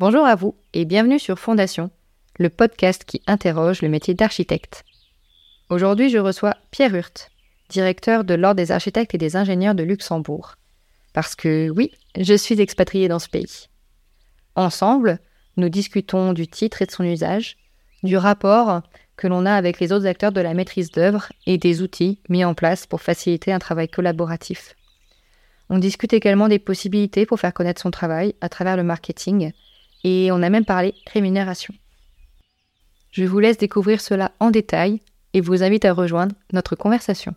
Bonjour à vous et bienvenue sur Fondation, le podcast qui interroge le métier d'architecte. Aujourd'hui, je reçois Pierre Hurt, directeur de l'Ordre des architectes et des ingénieurs de Luxembourg. Parce que oui, je suis expatrié dans ce pays. Ensemble, nous discutons du titre et de son usage, du rapport que l'on a avec les autres acteurs de la maîtrise d'œuvre et des outils mis en place pour faciliter un travail collaboratif. On discute également des possibilités pour faire connaître son travail à travers le marketing et on a même parlé rémunération. Je vous laisse découvrir cela en détail et vous invite à rejoindre notre conversation.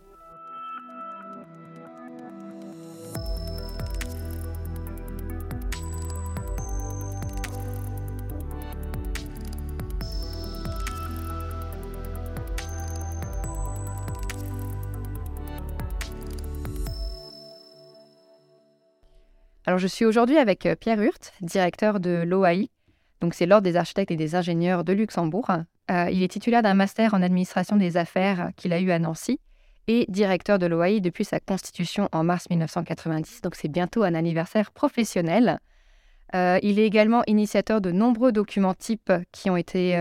Alors, je suis aujourd'hui avec euh, Pierre Hurt, directeur de l'OAI. Donc, c'est l'Ordre des architectes et des ingénieurs de Luxembourg. Euh, il est titulaire d'un master en administration des affaires qu'il a eu à Nancy et directeur de l'OAI depuis sa constitution en mars 1990. Donc, c'est bientôt un anniversaire professionnel. Euh, il est également initiateur de nombreux documents types qui ont été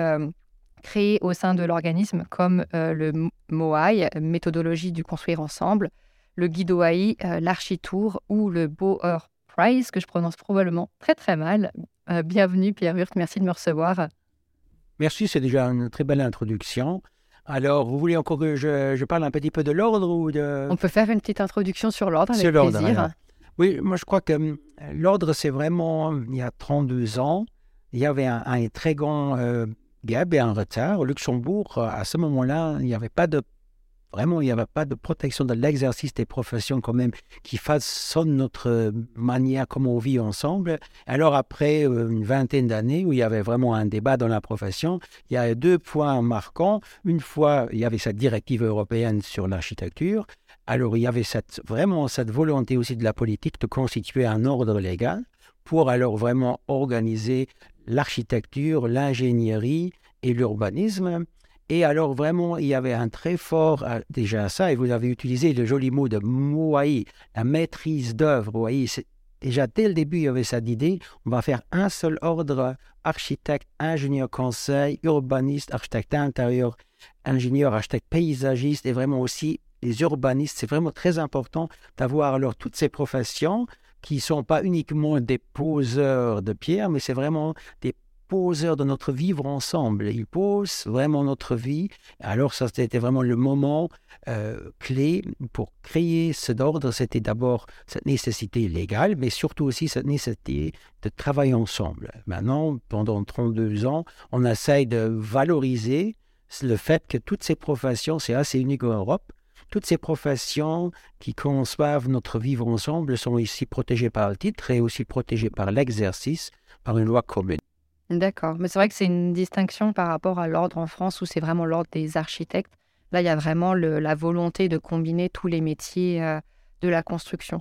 créés au sein de l'organisme, comme le MOAI, méthodologie du construire ensemble, le guide OAI, l'architour ou le Boer Price, que je prononce probablement très très mal. Euh, bienvenue Pierre Hurt, merci de me recevoir. Merci, c'est déjà une très belle introduction. Alors, vous voulez encore que je, parle un petit peu de l'ordre ou de... On peut faire une petite introduction sur l'ordre avec plaisir. Oui, moi je crois que hum, l'ordre, c'est vraiment, il y a 32 ans, il y avait un, très grand euh, gap et un retard. Au Luxembourg, à ce moment-là, il n'y avait pas de Vraiment, il n'y avait pas de protection de l'exercice des professions quand même qui façonne notre manière comment on vit ensemble. Alors après euh, une vingtaine d'années où il y avait vraiment un débat dans la profession, il y a deux points marquants. Une fois, il y avait cette directive européenne sur l'architecture. Alors il y avait vraiment cette volonté aussi de la politique de constituer un ordre légal pour alors vraiment organiser l'architecture, l'ingénierie et l'urbanisme. Et alors vraiment, il y avait un très fort euh, déjà ça, et vous avez utilisé le joli mot de moai, la maîtrise d'œuvre. Vous déjà dès le début, il y avait cette idée, on va faire un seul ordre, architecte, ingénieur conseil, urbaniste, architecte intérieur, ingénieur, architecte paysagiste, et vraiment aussi les urbanistes. C'est vraiment très important d'avoir alors toutes ces professions qui ne sont pas uniquement des poseurs de pierre, mais c'est vraiment des poseur de notre vivre ensemble. Il pose vraiment notre vie. Alors ça, c'était vraiment le moment euh, clé pour créer cet ordre. C'était d'abord cette nécessité légale, mais surtout aussi cette nécessité de travailler ensemble. Maintenant, pendant 32 ans, on essaye de valoriser le fait que toutes ces professions, c'est assez unique en Europe, toutes ces professions qui conçoivent notre vivre ensemble sont ici protégées par le titre et aussi protégées par l'exercice, par une loi commune. D'accord. Mais c'est vrai que c'est une distinction par rapport à l'ordre en France où c'est vraiment l'ordre des architectes. Là, il y a vraiment la volonté de combiner tous les métiers euh, de la construction.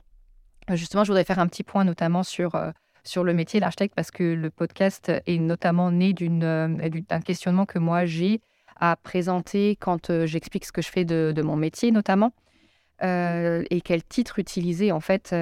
Justement, je voudrais faire un petit point notamment sur, euh, sur le métier d'architecte parce que le podcast est notamment né euh, d'un questionnement que moi j'ai à présenter quand j'explique ce que je fais de, de mon métier notamment et quel titre utiliser en fait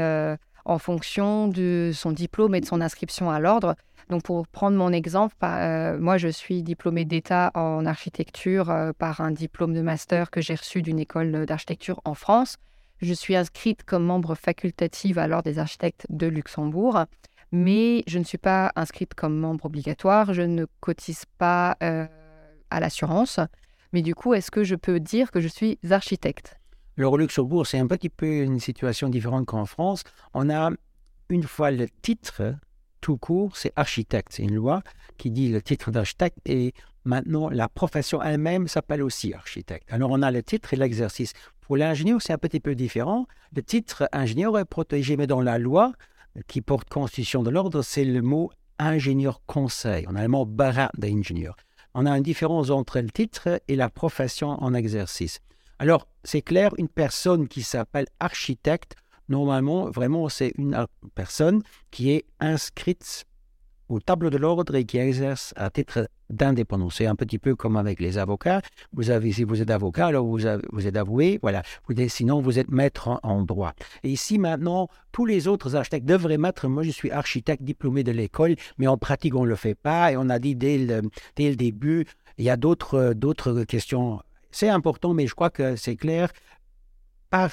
en fonction de son diplôme et de son inscription à l'ordre. Donc pour prendre mon exemple, euh, moi je suis diplômée d'État en architecture euh, par un diplôme de master que j'ai reçu d'une école d'architecture en France. Je suis inscrite comme membre facultative à l'ordre des architectes de Luxembourg, mais je ne suis pas inscrite comme membre obligatoire, je ne cotise pas euh, à l'assurance. Mais du coup, est-ce que je peux dire que je suis architecte? Alors au Luxembourg, c'est un petit peu une situation différente qu'en France. On a une fois le titre tout court, c'est architecte. C'est une loi qui dit le titre d'architecte et maintenant la profession elle-même s'appelle aussi architecte. Alors on a le titre et l'exercice. Pour l'ingénieur, c'est un petit peu différent. Le titre ingénieur est protégé, mais dans la loi qui porte constitution de l'ordre, c'est le mot ingénieur conseil. En allemand, d'ingénieur. On a une différence entre le titre et la profession en exercice. Alors, c'est clair, une personne qui s'appelle architecte Normalement, vraiment, c'est une personne qui est inscrite au tableau de l'ordre et qui exercent à titre d'indépendance. C'est un petit peu comme avec les avocats. Vous avez, si vous êtes avocat, alors vous, êtes avoué, voilà. Sinon, vous êtes maître en, droit. Et ici, maintenant, tous les autres architectes devraient mettre, moi je suis architecte diplômé de l'école, mais en pratique, on ne le fait pas. Et on a dit dès le, dès le début, il y a d'autres questions. C'est important, mais je crois que c'est clair. Par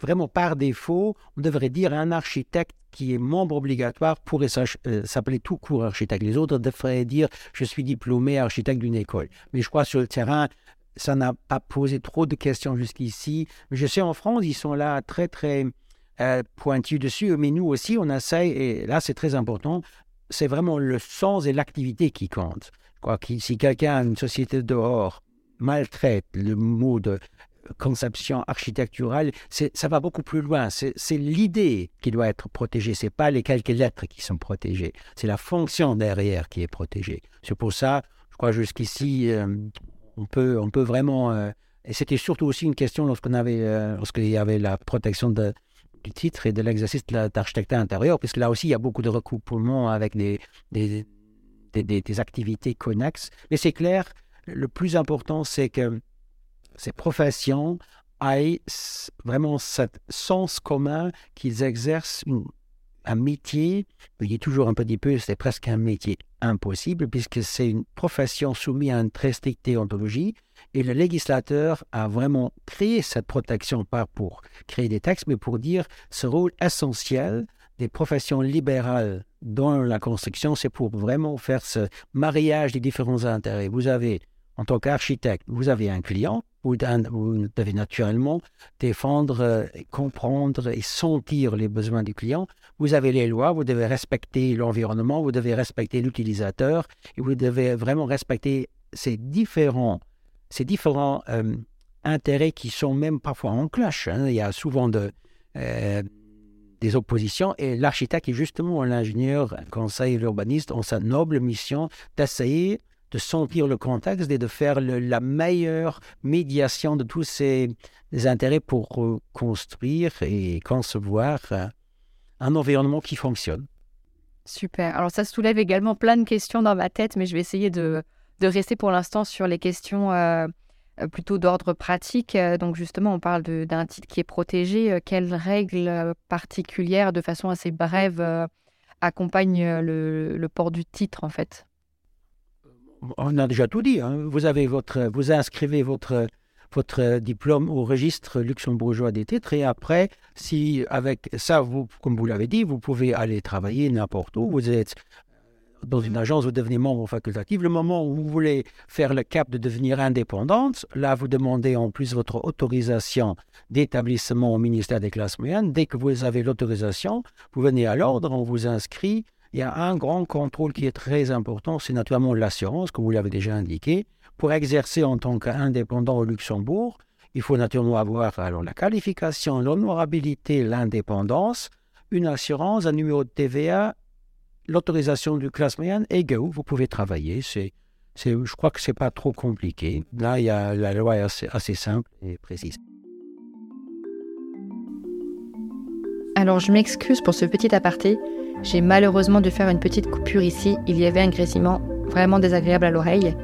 vraiment par défaut, on devrait dire un architecte qui est membre obligatoire pourrait euh, s'appeler tout court architecte. Les autres devraient dire je suis diplômé architecte d'une école. Mais je crois sur le terrain, ça n'a pas posé trop de questions jusqu'ici. Je sais en France, ils sont là très très euh, pointus dessus, mais nous aussi, on essaye, et là c'est très important, c'est vraiment le sens et l'activité qui que si quelqu'un, une société dehors, maltraite le mot de conception architecturale, ça va beaucoup plus loin. C'est l'idée qui doit être protégée. C'est pas les quelques lettres qui sont protégées. C'est la fonction derrière qui est protégée. C'est pour ça, je crois jusqu'ici, euh, on peut, on peut vraiment. Euh, et c'était surtout aussi une question lorsqu'on avait, euh, lorsqu'il y avait la protection du titre et de l'exercice d'architecture intérieur, puisque là aussi il y a beaucoup de recoupements avec des, des activités connexes. Mais c'est clair, le plus important, c'est que ces professions aient vraiment ce sens commun qu'ils exercent un métier, il est toujours un petit peu, c'est presque un métier impossible, puisque c'est une profession soumise à une très stricte déontologie, et le législateur a vraiment créé cette protection, pas pour créer des textes, mais pour dire ce rôle essentiel des professions libérales dans la construction, c'est pour vraiment faire ce mariage des différents intérêts. Vous avez, en tant qu'architecte, vous avez un client, vous, devez naturellement défendre, euh, comprendre et sentir les besoins du client. Vous avez les lois, vous devez respecter l'environnement, vous devez respecter l'utilisateur et vous devez vraiment respecter ces différents, ces différents euh, intérêts qui sont même parfois en clash. Hein. Il y a souvent euh, des oppositions et l'architecte et justement l'ingénieur, conseil, l'urbaniste ont sa noble mission d'essayer de sentir le contexte et de faire la meilleure médiation de tous ces intérêts pour euh, construire et concevoir euh, un environnement qui fonctionne. Super. Alors ça soulève également plein de questions dans ma tête, mais je vais essayer de, rester pour l'instant sur les questions euh, plutôt d'ordre pratique. Donc justement, on parle d'un titre qui est protégé. Quelles règles particulières, de façon assez brève, accompagnent le port du titre en fait? On a déjà tout dit. Hein. Vous avez votre, vous inscrivez votre votre diplôme au registre luxembourgeois des titres et après, si avec ça, vous, comme vous l'avez dit, vous pouvez aller travailler n'importe où. Vous êtes dans une agence, vous devenez membre facultatif. Le moment où vous voulez faire le cap de devenir indépendante, là, vous demandez en plus votre autorisation d'établissement au ministère des classes moyennes. Dès que vous avez l'autorisation, vous venez à l'ordre, on vous inscrit il y a un grand contrôle qui est très important, c'est naturellement l'assurance, comme vous l'avez déjà indiqué. Pour exercer en tant qu'indépendant au Luxembourg, il faut naturellement avoir alors la qualification, l'honorabilité, l'indépendance, une assurance, un numéro de TVA, l'autorisation du classe moyenne et go, vous pouvez travailler. C'est, je crois que c'est pas trop compliqué. Là, il y a, la loi est assez simple et précise. Alors, je m'excuse pour ce petit aparté. J'ai malheureusement dû faire une petite coupure ici, il y avait un grésillement vraiment désagréable à l'oreille.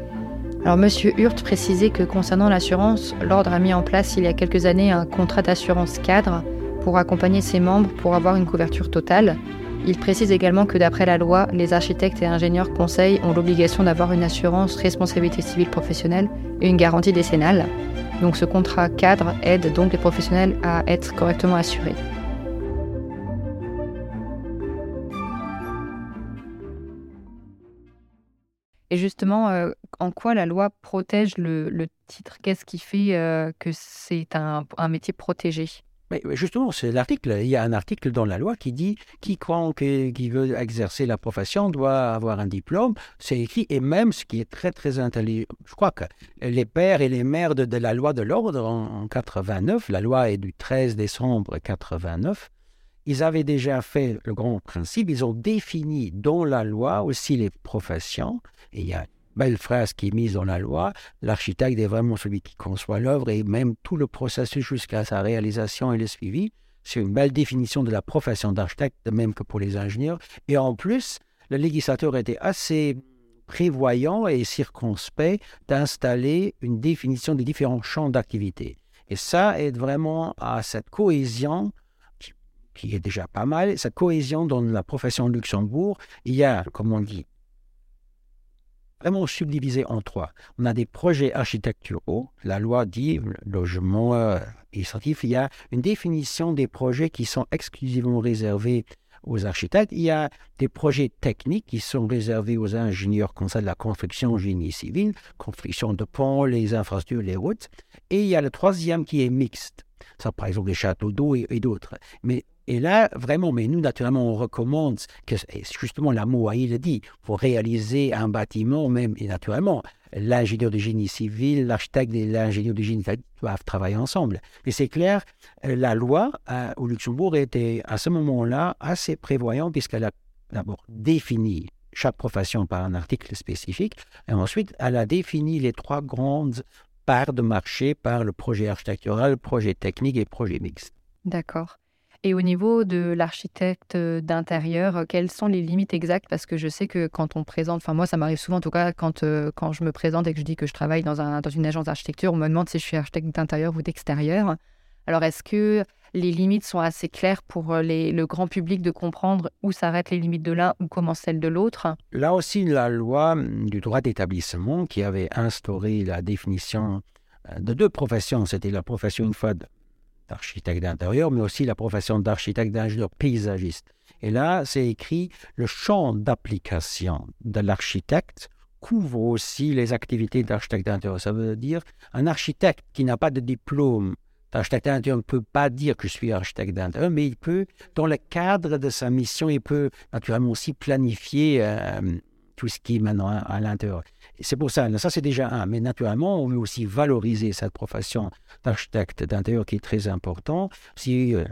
Alors Monsieur Hurt précisait que concernant l'assurance, l'ordre a mis en place il y a quelques années un contrat d'assurance cadre pour accompagner ses membres pour avoir une couverture totale. Il précise également que d'après la loi, les architectes et ingénieurs conseils ont l'obligation d'avoir une assurance responsabilité civile professionnelle et une garantie décennale. Donc ce contrat cadre aide donc les professionnels à être correctement assurés. Et justement, euh, en quoi la loi protège le, titre? Qu'est-ce qui fait euh, que c'est un, métier protégé? Justement, c'est l'article. Il y a un article dans la loi qui dit quiconque qui veut exercer la profession doit avoir un diplôme. C'est écrit, et même ce qui est très très intelligent, je crois que les pères et les mères de, la loi de l'ordre en 89, la loi est du 13 décembre 89, ils avaient déjà fait le grand principe, ils ont défini dans la loi aussi les professions, et il y a une belle phrase qui est mise dans la loi, l'architecte est vraiment celui qui conçoit l'œuvre et même tout le processus jusqu'à sa réalisation et le suivi. C'est une belle définition de la profession d'architecte, de même que pour les ingénieurs. Et en plus, le législateur était assez prévoyant et circonspect d'installer une définition des différents champs d'activité. Et ça aide vraiment à cette cohésion qui est déjà pas mal, cette cohésion dans la profession de Luxembourg. Il y a, comme on dit, vraiment subdivisé en trois. On a des projets architecturaux. La loi dit logement euh, il y a une définition des projets qui sont exclusivement réservés aux architectes. Il y a des projets techniques qui sont réservés aux ingénieurs comme ça de la construction génie civil, construction de ponts, les infrastructures, les routes. Et il y a le troisième qui est mixte. Ça, par exemple, les châteaux d'eau et, et d'autres. Mais et là, vraiment, mais nous, naturellement, on recommande que, justement, la MOAI le dit, pour réaliser un bâtiment, même, et naturellement, l'ingénieur de génie civil, l'architecte et l'ingénieur de génie doivent travailler ensemble. Mais c'est clair, euh, la loi euh, au Luxembourg était à ce moment-là assez prévoyante, puisqu'elle a d'abord défini chaque profession par un article spécifique, et ensuite, elle a défini les trois grandes parts de marché par le projet architectural, projet technique et projet mixte. D'accord. Et au niveau de l'architecte euh, d'intérieur, euh, quelles sont les limites exactes? Parce que je sais que quand on présente, enfin moi ça m'arrive souvent en tout cas quand, euh, quand je me présente et que je dis que je travaille dans, un, dans une agence d'architecture, on me demande si je suis architecte d'intérieur ou d'extérieur. Alors est-ce que les limites sont assez claires pour le grand public de comprendre où s'arrêtent les limites de l'un ou commencent celles de l'autre? Là aussi, la loi du droit d'établissement qui avait instauré la définition de deux professions, c'était la profession une fois d'architecte d'intérieur, mais aussi la profession d'architecte d'ingénieur paysagiste. Et là, c'est écrit le champ d'application de l'architecte couvre aussi les activités d'architecte d'intérieur. Ça veut dire un architecte qui n'a pas de diplôme d'architecte d'intérieur ne peut pas dire que je suis architecte d'intérieur, mais il peut, dans le cadre de sa mission, il peut naturellement aussi planifier euh, tout ce qui est maintenant à l'intérieur. C'est pour ça, ça c'est déjà un, mais naturellement, on veut aussi valoriser cette profession d'architecte d'intérieur qui est très important, aussi euh,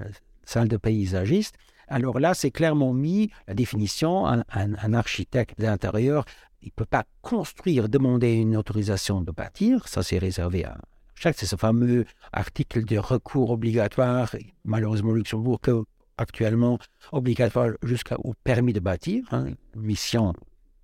celle de paysagiste. Alors là, c'est clairement mis la définition, un, architecte d'intérieur, il ne peut pas construire, demander une autorisation de bâtir, ça c'est réservé à chaque, c'est ce fameux article de recours obligatoire, malheureusement Luxembourg, que actuellement obligatoire jusqu'au permis de bâtir, hein, mission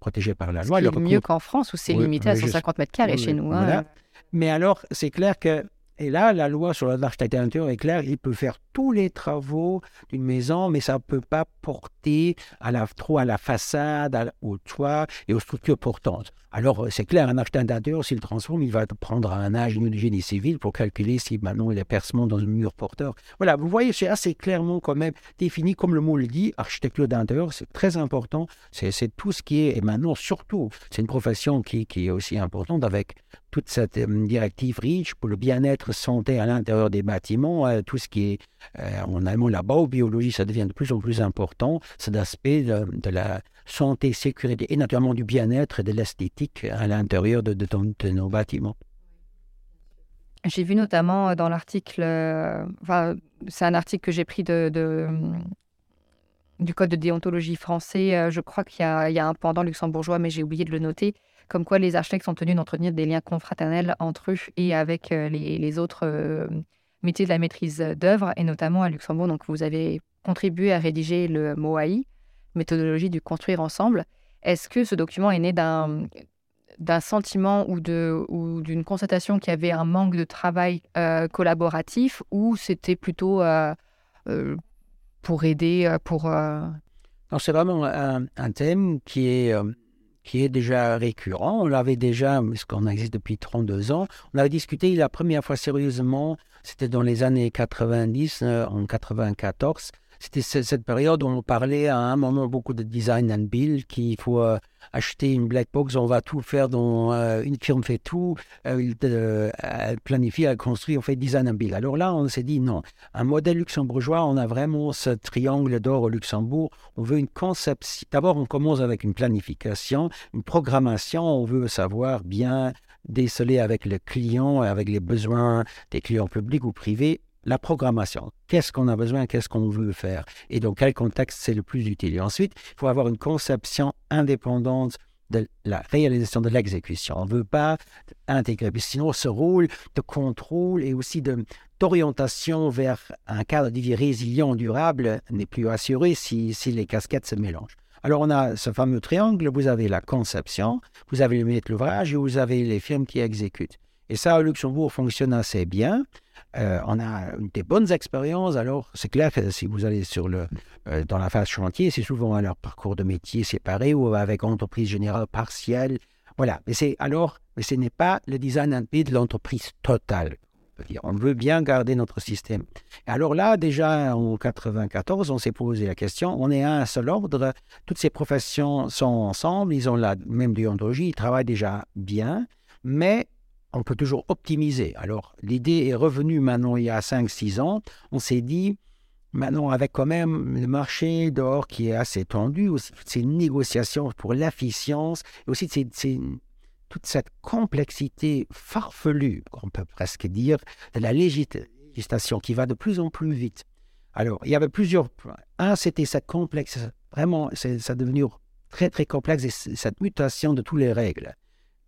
protégé par la loi. C'est mieux qu'en France où c'est limité à 150 mètres carrés chez nous. Hein. Mais alors, c'est clair que et là, la loi sur l'architecture intérieure est claire, il peut faire tous les travaux d'une maison, mais ça ne peut pas porter à la, trop à la façade, au toit et aux structures portantes. Alors, euh, c'est clair, un architecte s'il transforme, il va prendre un ingénieur de génie civil pour calculer si maintenant il y a percement dans un mur porteur. Voilà, vous voyez, c'est assez clairement quand même défini, comme le mot le dit, architecture d'intérieur, c'est très important. C'est tout ce qui est, et maintenant surtout, c'est une profession qui est aussi importante avec toute cette euh, directive REACH pour le bien-être santé à l'intérieur des bâtiments, euh, tout ce qui est euh, en allemand la biologie, ça devient de plus en plus important, cet aspect de, la santé, sécurité et naturellement du bien-être et de l'esthétique à l'intérieur de, de, nos bâtiments. J'ai vu notamment dans l'article, c'est un article que j'ai pris de, du Code de déontologie français. Je crois qu'il y, a un pendant luxembourgeois, mais j'ai oublié de le noter comme quoi les architectes sont tenus d'entretenir des liens confraternels entre eux et avec euh, les, autres euh, métiers de la maîtrise d'œuvre, et notamment à Luxembourg. Donc, vous avez contribué à rédiger le MOAI, méthodologie du construire ensemble. Est-ce que ce document est né d'un sentiment ou de ou d'une constatation qu'il y avait un manque de travail euh, collaboratif ou c'était plutôt pour aider pour c'est vraiment un, thème qui est qui est déjà récurrent. On l'avait déjà, puisqu'on existe depuis 32 ans, on avait discuté la première fois sérieusement, c'était dans les années 90, euh, en 94, c'était cette période où on parlait à un moment beaucoup de design and build, qu'il faut euh, acheter une black box, on va tout faire dans euh, une firme fait tout, euh, elle planifie, elle construit, on fait design and build. Alors là, on s'est dit non, un modèle luxembourgeois, on a vraiment ce triangle d'or au Luxembourg. On veut une conception. D'abord, on commence avec une planification, une programmation. On veut savoir bien déceler avec le client, avec les besoins des clients publics ou privés la programmation. Qu'est-ce qu'on a besoin, qu'est-ce qu'on veut faire? Et dans quel contexte c'est le plus utile? Et ensuite, il faut avoir une conception indépendante de la réalisation de l'exécution. On ne veut pas intégrer, sinon ce rôle de contrôle et aussi d'orientation vers un cadre de vie résilient, durable n'est plus assuré si, si les casquettes se mélangent. Alors on a ce fameux triangle, vous avez la conception, vous avez le maître l'ouvrage et vous avez les firmes qui exécutent. Et ça, au Luxembourg, fonctionne assez bien. Euh, on a des bonnes expériences. Alors, c'est clair que si vous allez sur le, euh, dans la phase chantier, c'est souvent leur parcours de métier séparé ou avec entreprise générale partielle. Voilà. Mais c'est alors, mais ce n'est pas le design de l'entreprise totale. On veut bien garder notre système. Alors là, déjà en 94, on s'est posé la question. On est à un seul ordre. Toutes ces professions sont ensemble. Ils ont la même déontologie. Ils travaillent déjà bien. Mais on peut toujours optimiser. Alors, l'idée est revenue maintenant il y a 5-6 ans. On s'est dit, maintenant, avec quand même le marché dehors qui est assez tendu, ces négociations pour l'efficience, et aussi toute cette complexité farfelue, on peut presque dire, de la législation qui va de plus en plus vite. Alors, il y avait plusieurs points. Un, c'était cette complexe, vraiment, ça devenu très, très complexe, et cette mutation de toutes les règles.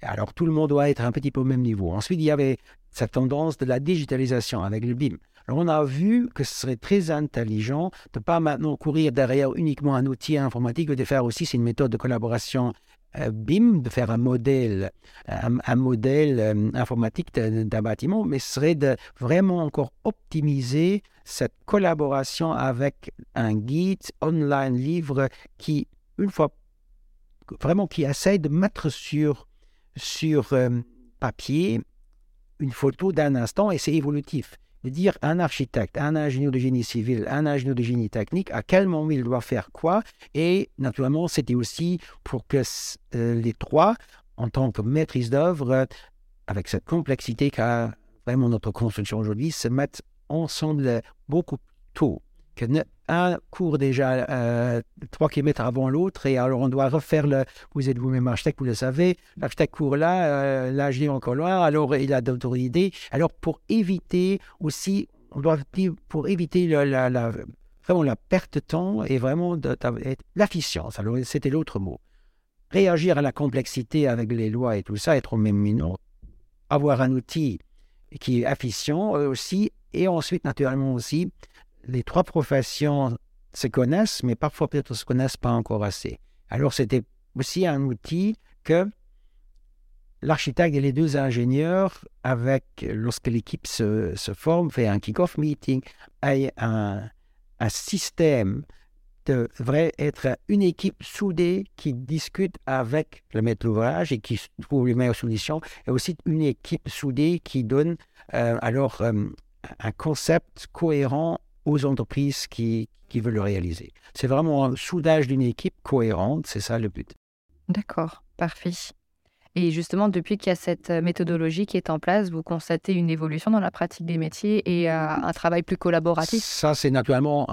Alors tout le monde doit être un petit peu au même niveau. Ensuite, il y avait cette tendance de la digitalisation avec le BIM. Alors on a vu que ce serait très intelligent de ne pas maintenant courir derrière uniquement un outil informatique, mais de faire aussi, une méthode de collaboration euh, BIM, de faire un modèle, un, modèle euh, informatique d'un bâtiment, mais ce serait de vraiment encore optimiser cette collaboration avec un guide online livre qui, une fois vraiment, qui essaie de mettre sur sur euh, papier une photo d'un instant et c'est évolutif. De dire un architecte, un ingénieur de génie civil, un ingénieur de génie technique, à quel moment il doit faire quoi. Et naturellement, c'était aussi pour que euh, les trois, en tant que maîtrise d'œuvre, avec cette complexité qu'a vraiment notre construction aujourd'hui, se mettent ensemble beaucoup tôt un court déjà euh, trois kilomètres avant l'autre et alors on doit refaire le. Vous êtes vous-même architecte, vous le savez. L'architecte court là, euh, là je encore loin, alors il a d'autres idées. Alors pour éviter aussi, on doit dire pour éviter la, vraiment la perte de temps et vraiment l'efficience. Alors c'était l'autre mot. Réagir à la complexité avec les lois et tout ça, être au même niveau. Avoir un outil qui est efficient aussi et ensuite naturellement aussi les trois professions se connaissent, mais parfois peut-être ne se connaissent pas encore assez. Alors c'était aussi un outil que l'architecte et les deux ingénieurs, avec lorsque l'équipe se, forme, fait un kick-off meeting, aient un, un système devrait être une équipe soudée qui discute avec le maître d'ouvrage et qui trouve les meilleures solutions, et aussi une équipe soudée qui donne euh, alors euh, un concept cohérent aux entreprises qui, qui veulent le réaliser. C'est vraiment un soudage d'une équipe cohérente, c'est ça le but. D'accord, parfait. Et justement, depuis qu'il y a cette euh, méthodologie qui est en place, vous constatez une évolution dans la pratique des métiers et euh, un travail plus collaboratif? Ça, c'est naturellement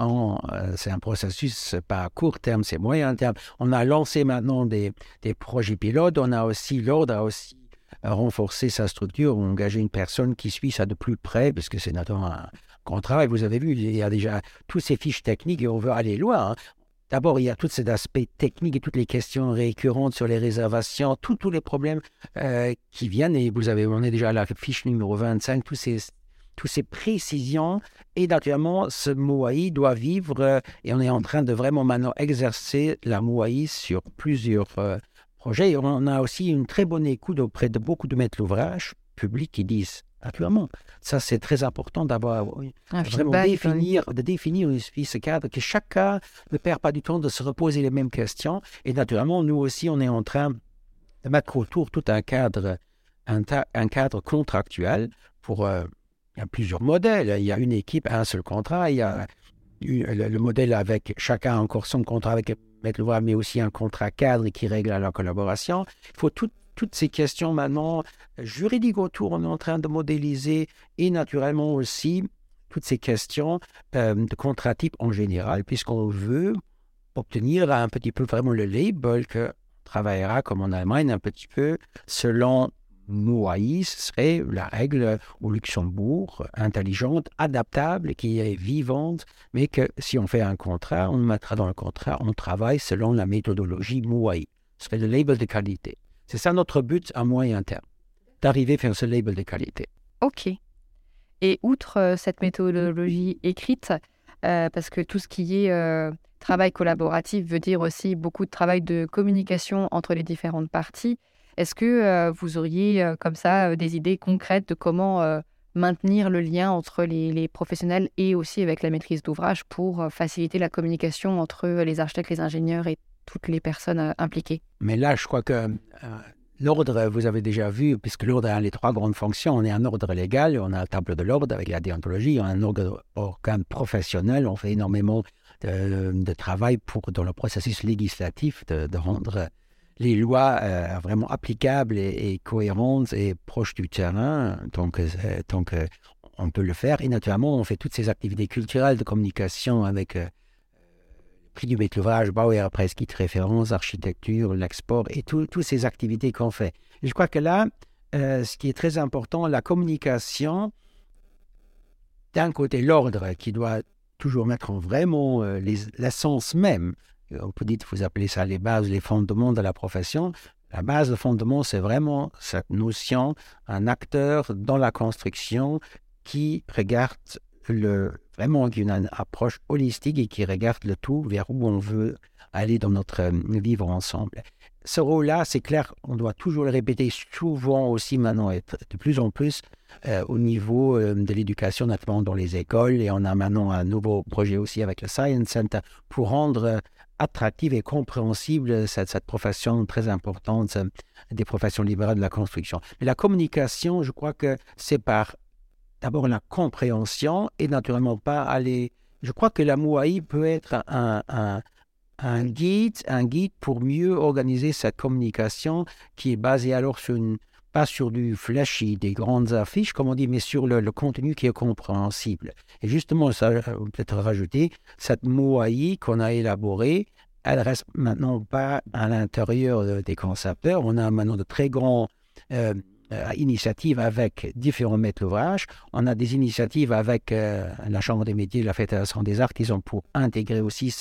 euh, c'est un processus pas court terme, c'est moyen terme. On a lancé maintenant des, des projets pilotes. On a aussi, l'ordre a aussi renforcé sa structure, engagé une personne qui suit ça de plus près, parce que c'est naturellement un, contrat. Et vous avez vu, il y a déjà tous ces fiches techniques et on veut aller loin. Hein. D'abord, il y a tous ces aspects techniques et toutes les questions récurrentes sur les réservations, tous les problèmes euh, qui viennent. Et vous avez, on est déjà à la fiche numéro 25, tous ces, tous ces précisions. Et naturellement, ce MOAI doit vivre euh, et on est en train de vraiment maintenant exercer la MOAI sur plusieurs euh, on a aussi une très bonne écoute auprès de beaucoup de maîtres d'ouvrage publics qui disent Naturellement, ça c'est très important d'avoir vraiment définir, de définir ce cadre, que chacun ne perd pas du temps de se reposer les mêmes questions. Et naturellement, nous aussi, on est en train de mettre autour tout un cadre, un, cadre contractuel pour. Euh, il y a plusieurs modèles. Il y a une équipe, un seul contrat. Il y a le, modèle avec chacun encore son contrat avec Maître mais aussi un contrat cadre qui règle la collaboration. Il faut tout toutes ces questions maintenant juridiques autour, on est en train de modéliser et naturellement aussi toutes ces questions euh, de contrat type en général, puisqu'on veut obtenir un petit peu vraiment le label que travaillera comme en Allemagne un petit peu selon MOAI, ce serait la règle au Luxembourg, intelligente, adaptable, qui est vivante, mais que si on fait un contrat, on mettra dans le contrat, on travaille selon la méthodologie MOAI. Ce serait le label de qualité. C'est ça notre but à moyen terme, d'arriver à faire ce label de qualité. OK. Et outre euh, cette méthodologie écrite, parce que tout ce qui est travail collaboratif veut dire aussi beaucoup de travail de communication entre les différentes parties. Est-ce que vous auriez comme ça des idées concrètes de comment maintenir le lien entre les, professionnels et aussi avec la maîtrise d'ouvrage pour euh, faciliter la communication entre les architectes, les ingénieurs et toutes les personnes euh, impliquées? Mais là, je crois que euh, l'ordre, vous avez déjà vu, puisque l'ordre a les trois grandes fonctions. On est un ordre légal, on a la table de l'ordre avec la déontologie, on a un organe professionnel, on fait énormément de, travail pour, dans le processus législatif de, rendre les lois vraiment applicables et, cohérentes et proches du terrain. Donc, donc on peut le faire. Et naturellement, on fait toutes ces activités culturelles de communication avec euh, prix du maître d'ouvrage, Bauer, Presqu'île, référence, architecture, l'export et toutes ces activités qu'on fait. je crois que là, euh, ce qui est très important, la communication, d'un côté, l'ordre qui doit toujours mettre vraiment euh, l'essence même. On peut vous appelez ça les bases, les fondements de la profession. La base, le fondement, c'est vraiment cette notion, un acteur dans la construction qui regarde le, vraiment une approche holistique et qui regarde le tout vers où on veut aller dans notre euh, vivre ensemble. Ce rôle-là, c'est clair, on doit toujours le répéter souvent aussi maintenant, être de plus en plus euh, au niveau euh, de l'éducation, notamment dans les écoles. Et on a maintenant un nouveau projet aussi avec le Science Center pour rendre attractive et compréhensible cette, cette, profession très importante des professions libérales de la construction. Mais la communication, je crois que c'est par d'abord la compréhension et naturellement pas aller. Je crois que la MOAI peut être un, guide, un guide pour mieux organiser cette communication qui est basée alors sur une, pas sur du flashy, des grandes affiches, comme on dit, mais sur le, contenu qui est compréhensible. Et justement, ça peut-être rajouter, cette MOAI qu'on a élaborée, elle reste maintenant pas à l'intérieur des concepteurs. On a maintenant de très grands euh, euh, initiatives avec différents maîtres d'ouvrage. On a des initiatives avec euh, la Chambre des métiers, la Fédération des arts, qui ont pour intégrer aussi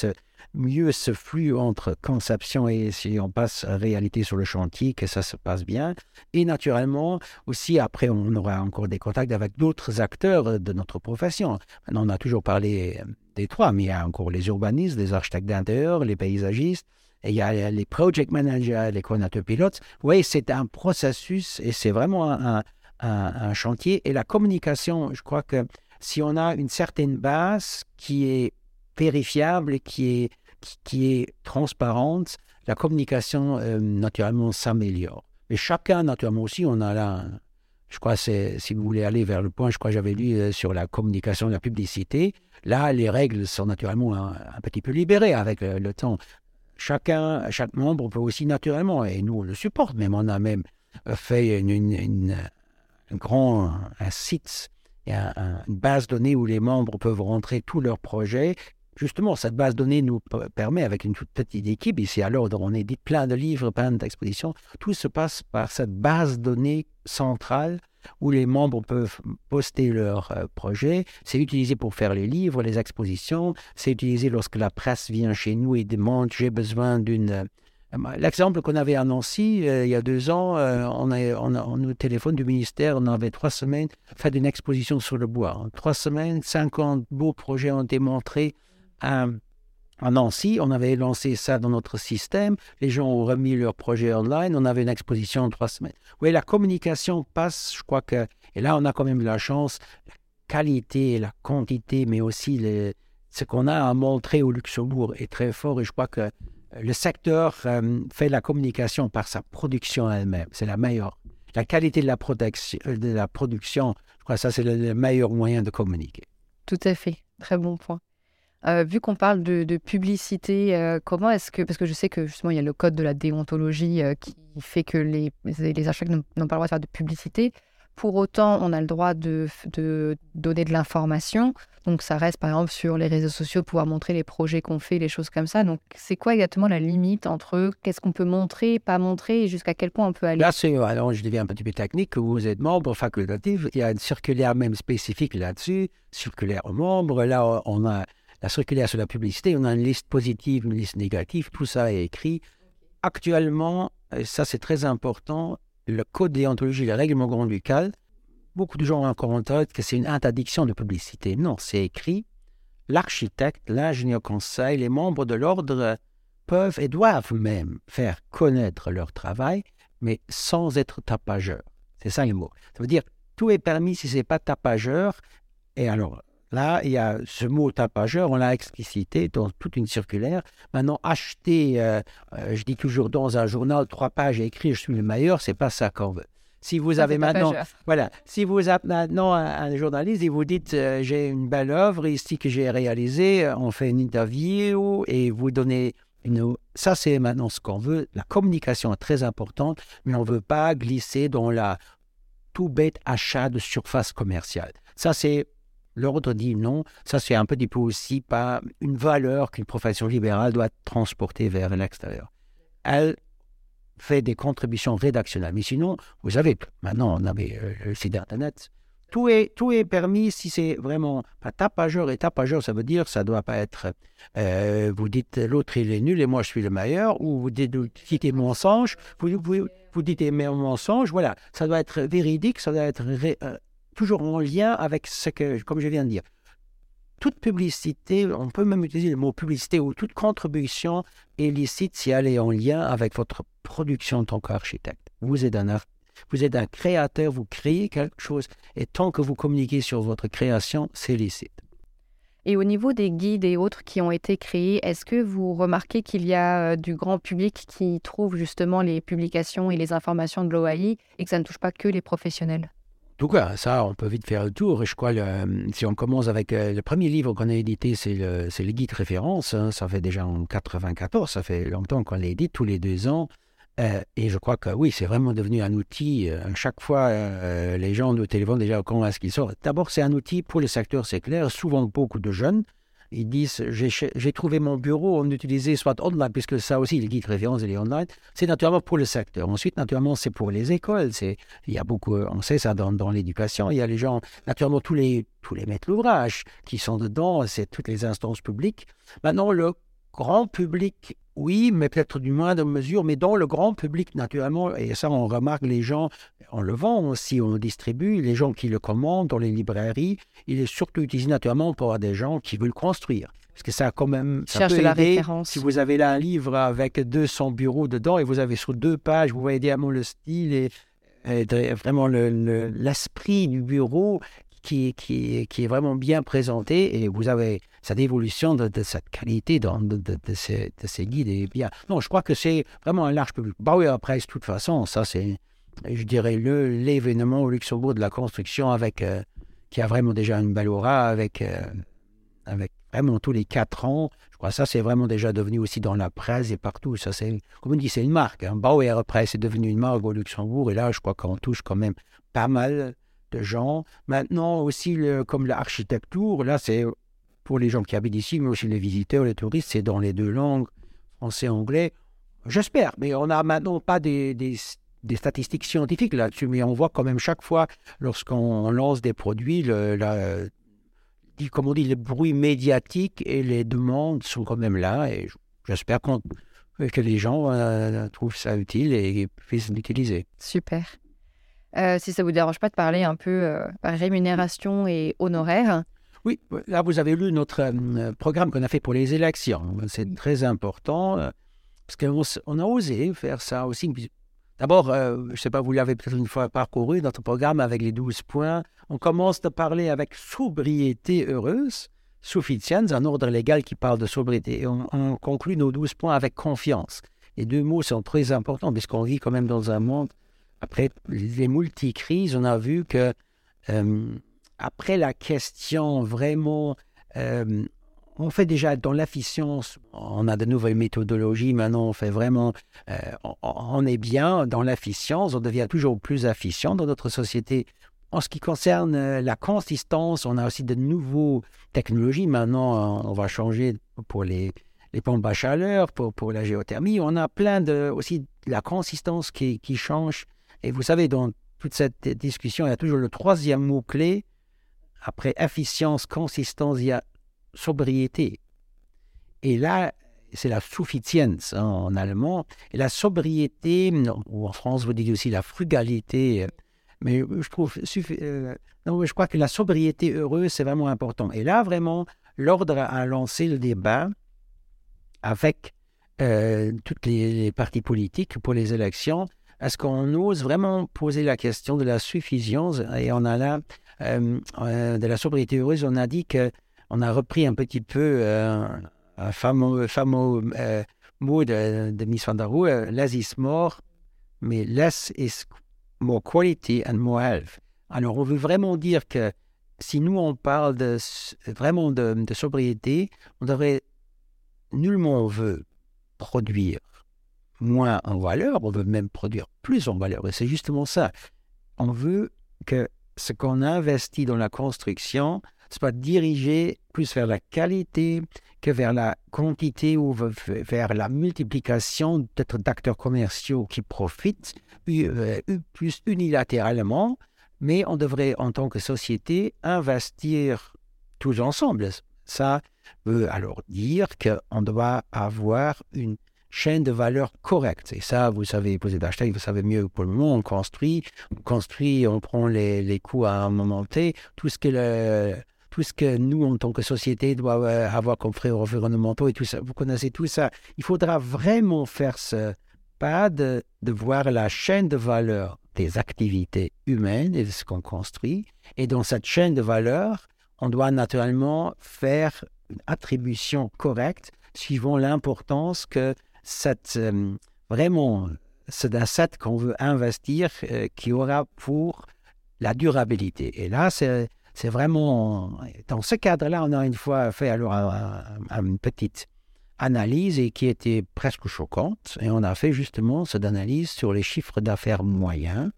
mieux ce flux entre conception et si on passe réalité sur le chantier, que ça se passe bien. Et naturellement, aussi, après, on aura encore des contacts avec d'autres acteurs de notre profession. Maintenant, on a toujours parlé des trois, mais il y a encore les urbanistes, les architectes d'intérieur, les paysagistes, il y a les project managers, les coordinateurs pilotes. Oui, c'est un processus et c'est vraiment un, chantier. Et la communication, je crois que si on a une certaine base qui est vérifiable, qui est, qui est transparente, la communication, euh, naturellement, s'améliore. Mais chacun, naturellement aussi, on a là, je crois, c'est, si vous voulez aller vers le point, je crois que j'avais lu euh, sur la communication, la publicité. Là, les règles sont naturellement un, petit peu libérées avec le temps chacun, chaque membre peut aussi naturellement, et nous le supporte, même on a même fait une, un grand un site, une base de données où les membres peuvent rentrer tous leurs projets. Justement, cette base de données nous permet, avec une toute petite équipe, ici à l'ordre, on édite plein de livres, plein d'expositions, tout se passe par cette base de données centrale où les membres peuvent poster leurs euh, projets. C'est utilisé pour faire les livres, les expositions. C'est utilisé lorsque la presse vient chez nous et demande j'ai besoin d'une. Euh, l'exemple qu'on avait à Nancy euh, il y a deux ans, on, on, téléphone du ministère, on avait trois semaines fait une exposition sur le bois. Trois semaines, 50 beaux projets ont été montrés à, à Nancy, on avait lancé ça dans notre système. Les gens ont remis leur projet online. On avait une exposition en trois semaines. Oui, la communication passe, je crois que. Et là, on a quand même la chance, la qualité, la quantité, mais aussi ce qu'on a à montrer au Luxembourg est très fort. Et je crois que le secteur euh, fait la communication par sa production elle-même. C'est la meilleure. La qualité de la, de la production, je crois que ça, c'est le meilleur moyen de communiquer. Tout à fait. Très bon point. Euh, vu qu'on parle de, publicité, euh, comment est-ce que, parce que je sais que justement il y a le code de la déontologie euh, qui fait que les, les architectes n'ont pas le droit de faire de publicité. Pour autant, on a le droit de, de donner de l'information. Donc ça reste par exemple sur les réseaux sociaux, pouvoir montrer les projets qu'on fait, les choses comme ça. Donc c'est quoi exactement la limite entre qu'est-ce qu'on peut montrer, pas montrer, et jusqu'à quel point on peut aller Là, c'est, alors je deviens un petit peu technique, vous êtes membre facultatif, il y a une circulaire même spécifique là-dessus, circulaire aux membres. Là, on a la circulaire sur la publicité, on a une liste positive, une liste négative, tout ça est écrit. Actuellement, et ça c'est très important, le code déontologie, le règlement ducal, beaucoup de gens ont encore en tête que c'est une interdiction de publicité. Non, c'est écrit. l'architecte, l'ingénieur conseil, les membres de l'ordre peuvent et doivent même faire connaître leur travail, mais sans être tapageurs. C'est ça le mot. Ça veut dire tout est permis si c'est pas tapageur. Et alors là, il y a ce mot tapageur, on l'a explicité dans toute une circulaire. Maintenant, acheter, euh, euh, je dis toujours dans un journal trois pages et écrire je suis le meilleur, c'est pas ça qu'on veut. Si vous avez maintenant, voilà, si vous avez maintenant un, journaliste et vous dites euh, j'ai une belle œuvre ici que j'ai réalisée, on fait une interview et vous donnez une, ça c'est maintenant ce qu'on veut. La communication est très importante, mais on ne veut pas glisser dans la tout bête achat de surface commerciale. Ça c'est L'ordre dit non. Ça, c'est un petit peu aussi pas une valeur qu'une profession libérale doit transporter vers l'extérieur. Elle fait des contributions rédactionnelles. Mais sinon, vous savez, maintenant, on avait euh, le site Internet. Tout est, tout est permis si c'est vraiment pas tapageur. Et tapageur, ça veut dire ça doit pas être. Euh, vous dites l'autre il est nul et moi je suis le meilleur, ou vous dites, vous mensonge, vous, vous, vous dites mensonge. Voilà, ça doit être véridique, ça doit être euh, toujours en lien avec ce que, comme je viens de dire. Toute publicité, on peut même utiliser le mot publicité ou toute contribution illicite si elle est en lien avec votre production en tant qu'architecte. Vous êtes un vous êtes un créateur, vous créez quelque chose, et tant que vous communiquez sur votre création, c'est licite. Et au niveau des guides et autres qui ont été créés, est-ce que vous remarquez qu'il y a euh, du grand public qui trouve justement les publications et les informations de l'OAI et que ça ne touche pas que les professionnels? Tout cas, ça, on peut vite faire le tour. Je crois, euh, si on commence avec euh, le premier livre qu'on a édité, c'est le, le, guide référence. Hein. ça fait déjà en 94, ça fait longtemps qu'on l'édite, tous les deux ans. Euh, et je crois que oui, c'est vraiment devenu un outil. chaque fois, les gens nous téléphonent déjà comment est-ce qu'ils sortent. D'abord, c'est un outil pour le secteur, c'est clair. Souvent, beaucoup de jeunes ils disent j'ai trouvé mon bureau, on utilisait soit online, puisque ça aussi, le guide référence, il est online. C'est naturellement pour le secteur. Ensuite, naturellement, c'est pour les écoles. Il y a beaucoup, on sait ça dans, dans l'éducation. Il y a les gens, naturellement, tous les, tous les maîtres d'ouvrage qui sont dedans, c'est toutes les instances publiques. Maintenant, le grand public, oui, mais peut-être du moins de mesure, mais dans le grand public, naturellement, et ça, on remarque les gens, on le vend aussi, on le distribue, les gens qui le commandent dans les librairies, il est surtout utilisé naturellement pour des gens qui veulent construire. Parce que ça, quand même, ça peut aider. Si vous avez là un livre avec 200 bureaux dedans et vous avez sur deux pages, vous voyez également le style et, vraiment l'esprit du bureau qui, qui, qui, est vraiment bien présenté et vous avez cette évolution de, cette qualité de, de, ces, ces, guides est bien. Non, je crois que c'est vraiment un large public. Oui, après, de toute façon, ça c'est, je dirais, le, l'événement au Luxembourg de la construction avec, euh, qui a vraiment déjà une belle aura avec, euh, avec vraiment tous les quatre ans. Je crois que ça, c'est vraiment déjà devenu aussi dans la presse et partout. Ça, c'est, comme on dit, c'est une marque. Hein. Bauer Presse est devenu une marque au Luxembourg et là, je crois qu'on touche quand même pas mal de gens. Maintenant aussi, comme l'architecture, là, c'est pour les gens qui habitent ici, mais aussi les visiteurs, les touristes, c'est dans les deux langues, français, anglais. J'espère, mais on n'a maintenant pas des, statistiques scientifiques là-dessus, mais on voit quand même chaque fois, lorsqu'on lance des produits, le, la, comme on dit, le bruit médiatique et les demandes sont quand même là, et j'espère que les gens euh, trouvent ça utile et puissent l'utiliser. Super. Euh, si ça vous dérange pas de parler un peu euh, rémunération et honoraires. Oui, là vous avez lu notre euh, programme qu'on a fait pour les élections. C'est très important parce qu'on on a osé faire ça aussi. D'abord, je ne sais pas, vous l'avez peut-être une fois parcouru, notre programme avec les 12 points. On commence de parler avec sobriété heureuse, sufficience, un ordre légal qui parle de sobriété. Et on, on conclut nos 12 points avec confiance. Les deux mots sont très importants puisqu'on vit quand même dans un monde après les multi-crises, on a vu que euh, après la question vraiment, euh, on fait déjà dans l'efficience, on a de nouvelles méthodologies, maintenant on fait vraiment, euh, on, est bien dans l'efficience, on devient toujours plus efficient dans notre société. En ce qui concerne la consistance, on a aussi de nouvelles technologies. Maintenant, on va changer pour les, pompes à chaleur, pour, la géothermie. On a plein de aussi la consistance qui, qui change et vous savez, dans toute cette discussion, il y a toujours le troisième mot-clé. Après efficience, consistance, il y a sobriété. Et là, c'est la Suffizienz en allemand. Et la sobriété, ou en France, vous dites aussi la frugalité. Mais je trouve, euh, je crois que la sobriété heureuse, c'est vraiment important. Et là, vraiment, l'ordre a lancé le débat avec euh, toutes les, partis politiques pour les élections. Est-ce qu'on ose vraiment poser la question de la suffisance Et on a là, euh, euh, de la sobriété heureuse, on a dit que on a repris un petit peu un fameux, fameux mot de, Miss Van der Rohe, less is more, mais less is more quality and more health. Alors, on veut vraiment dire que si nous, on parle vraiment de, sobriété, on devrait nullement on veut produire moins en valeur, on veut même produire plus en valeur. Et c'est justement ça. On veut que ce qu'on investit dans la construction soit dirigé plus vers la qualité que vers la quantité ou vers la multiplication d'acteurs commerciaux qui profitent euh, plus unilatéralement mais on devrait, en tant que société, investir tous ensemble. Ça veut alors dire qu'on doit avoir une chaîne de valeur correcte. Et ça, vous savez, poser d'acheter, vous savez mieux pour le moment, on construit, on construit, on prend les, les coûts à un moment T, tout ce que le, tout ce que nous, en tant que société, doit avoir comme frais environnementaux et tout ça. Vous connaissez tout ça. Il faudra vraiment faire ce pas de, de voir la chaîne de valeur des activités humaines et de ce qu'on construit. Et dans cette chaîne de valeur, on doit naturellement faire une attribution correcte suivant l'importance que cette, euh, vraiment, c'est asset qu'on veut investir euh, qui aura pour la durabilité. Et là, c'est, c'est vraiment, dans ce cadre-là, on a une fois fait alors une petite analyse et qui était presque choquante. Et on a fait justement cette analyse sur les chiffres d'affaires moyens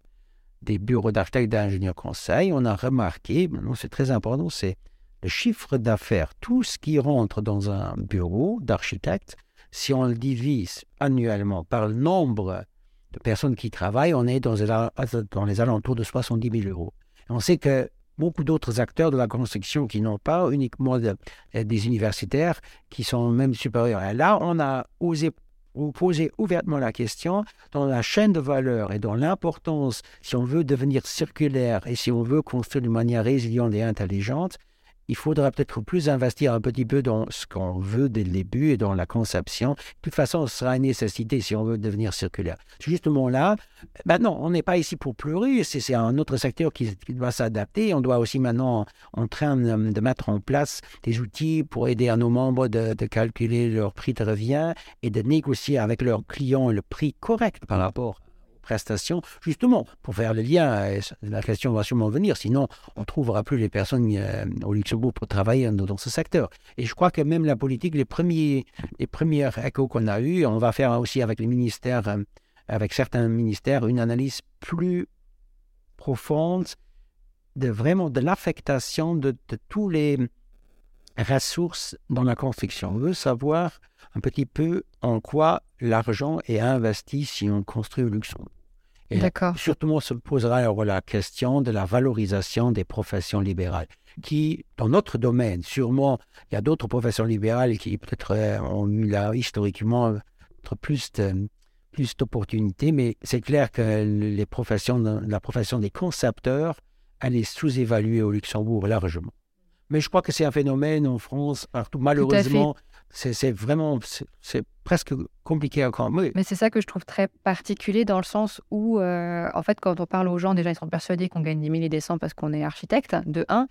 des bureaux d'architectes d'ingénieurs conseils. On a remarqué, c'est très important, c'est le chiffre d'affaires, tout ce qui rentre dans un bureau d'architecte, si on le divise annuellement par le nombre de personnes qui travaillent, on est dans les, alentours de 70 000 euros. on sait que beaucoup d'autres acteurs de la construction qui n'ont pas uniquement euh, des universitaires, qui sont même supérieurs. Et là, on a osé poser ouvertement la question dans la chaîne de valeur et dans l'importance, si on veut devenir circulaire et si on veut construire d'une manière résiliente et intelligente, il faudra peut-être plus investir un petit peu dans ce qu'on veut dès le début et dans la conception. De toute façon, ce sera une nécessité si on veut devenir circulaire. Justement là, maintenant, on n'est pas ici pour pleurer, c'est un autre secteur qui, doit s'adapter. On doit aussi maintenant en train de, mettre en place des outils pour aider à nos membres de, de calculer leur prix de revient et de négocier avec leurs clients le prix correct par rapport justement, pour faire le lien, la question va sûrement venir, sinon on ne trouvera plus les personnes euh, au Luxembourg pour travailler dans, ce secteur. Et je crois que même la politique, les premiers, les premiers échos qu'on a eus, on va faire aussi avec les ministères, euh, avec certains ministères, une analyse plus profonde de vraiment de l'affectation de, de tous les ressources dans la construction. On veut savoir un petit peu en quoi l'argent est investi si on construit au Luxembourg. D'accord. Surtout, on se posera alors la question de la valorisation des professions libérales, qui, dans notre domaine, sûrement, il y a d'autres professions libérales qui peut-être euh, ont eu là, historiquement plus de, plus d'opportunités, mais c'est clair que les professions, la profession des concepteurs, elle est sous-évaluée au Luxembourg largement. Mais je crois que c'est un phénomène en France, partout. Malheureusement, c'est vraiment, c'est presque compliqué à comprendre. Mais c'est ça que je trouve très particulier dans le sens où, euh, en fait, quand on parle aux gens, déjà, ils sont persuadés qu'on gagne des milliers des cents parce qu'on est architecte, de un.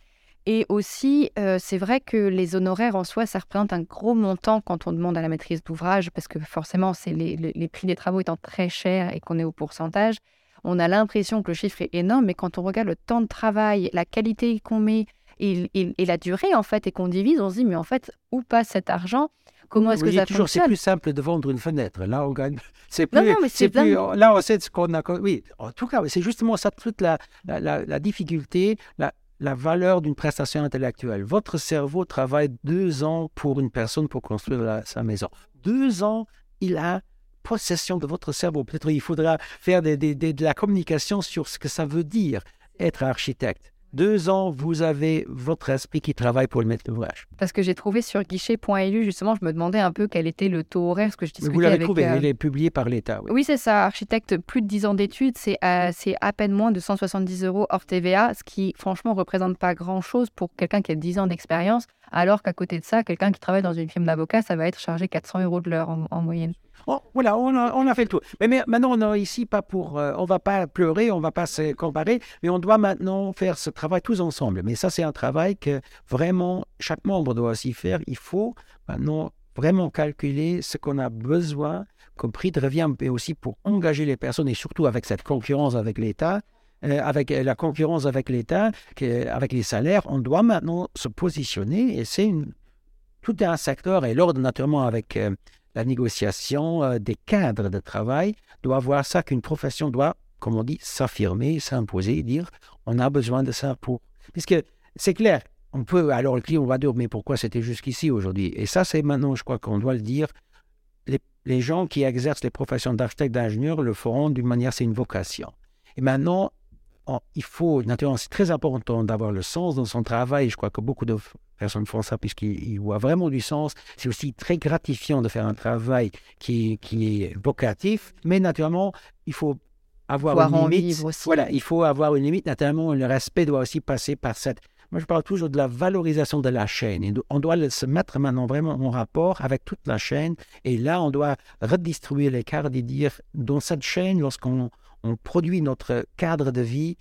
Et aussi, euh, c'est vrai que les honoraires en soi, ça représente un gros montant quand on demande à la maîtrise d'ouvrage, parce que forcément, c'est les, les, prix des travaux étant très chers et qu'on est au pourcentage, on a l'impression que le chiffre est énorme, mais quand on regarde le temps de travail, la qualité qu'on met, et, la durée, en fait, et qu'on divise, on se dit, mais en fait, où passe cet argent? Comment est-ce que ça toujours, C'est plus simple de vendre une fenêtre. Là, on gagne. C'est plus. c'est plus. Là, on sait ce qu'on a. Oui, en tout cas, c'est justement ça toute la, la, la, difficulté, la, la valeur d'une prestation intellectuelle. Votre cerveau travaille deux ans pour une personne pour construire sa maison. Deux ans, il a possession de votre cerveau. Peut-être il faudra faire de la communication sur ce que ça veut dire être architecte deux ans, vous avez votre esprit qui travaille pour le maître d'ouvrage. Parce que j'ai trouvé sur guichet.lu, justement, je me demandais un peu quel était le taux horaire, ce que je discutais Vous l'avez avec, trouvé, euh, il est publié par l'État. oui. Oui, c'est ça. Architecte, plus de 10 ans d'études, c'est c'est à peine moins de 170 euros hors TVA, ce qui, franchement, représente pas grand-chose pour quelqu'un qui a 10 ans d'expérience, alors qu'à côté de ça, quelqu'un qui travaille dans une firme d'avocat, ça va être chargé 400 euros de l'heure en, en moyenne. Oh, voilà, on a, a fait le tour. Mais, maintenant, on est ici pas pour. euh, on va pas pleurer, on va pas se comparer, mais on doit maintenant faire ce travail tous ensemble. Mais ça, c'est un travail que vraiment chaque membre doit aussi faire. Il faut maintenant vraiment calculer ce qu'on a besoin comme prix de revient, mais aussi pour engager les personnes et surtout avec cette concurrence avec l'État. euh, avec la concurrence avec l'État, avec les salaires, on doit maintenant se positionner et c'est tout un secteur et l'ordre naturellement avec euh, la négociation euh, des cadres de travail doit voir ça qu'une profession doit, comme on dit, s'affirmer, s'imposer, dire on a besoin de ça pour. Puisque c'est clair, on peut, alors le client va dire mais pourquoi c'était jusqu'ici aujourd'hui? Et ça, c'est maintenant, je crois qu'on doit le dire. Les, les gens qui exercent les professions d'architecte, d'ingénieur le feront d'une manière, c'est une vocation. Et maintenant, on- il faut, naturellement, c'est très important d'avoir le sens dans son travail. Je crois que beaucoup de personnes font ça puisqu'ils ils voient vraiment du sens. C'est aussi très gratifiant de faire un travail qui, qui est vocatif, mais naturellement, il faut avoir une limite. aussi. Voilà, il faut avoir une limite. Naturellement, le respect doit aussi passer par cette. Moi, je parle toujours de la valorisation de la chaîne. Et on doit se mettre maintenant vraiment en rapport avec toute la chaîne. Et là, on doit redistribuer les cadres et dire, dans cette chaîne, lorsqu'on on produit notre cadre de vie,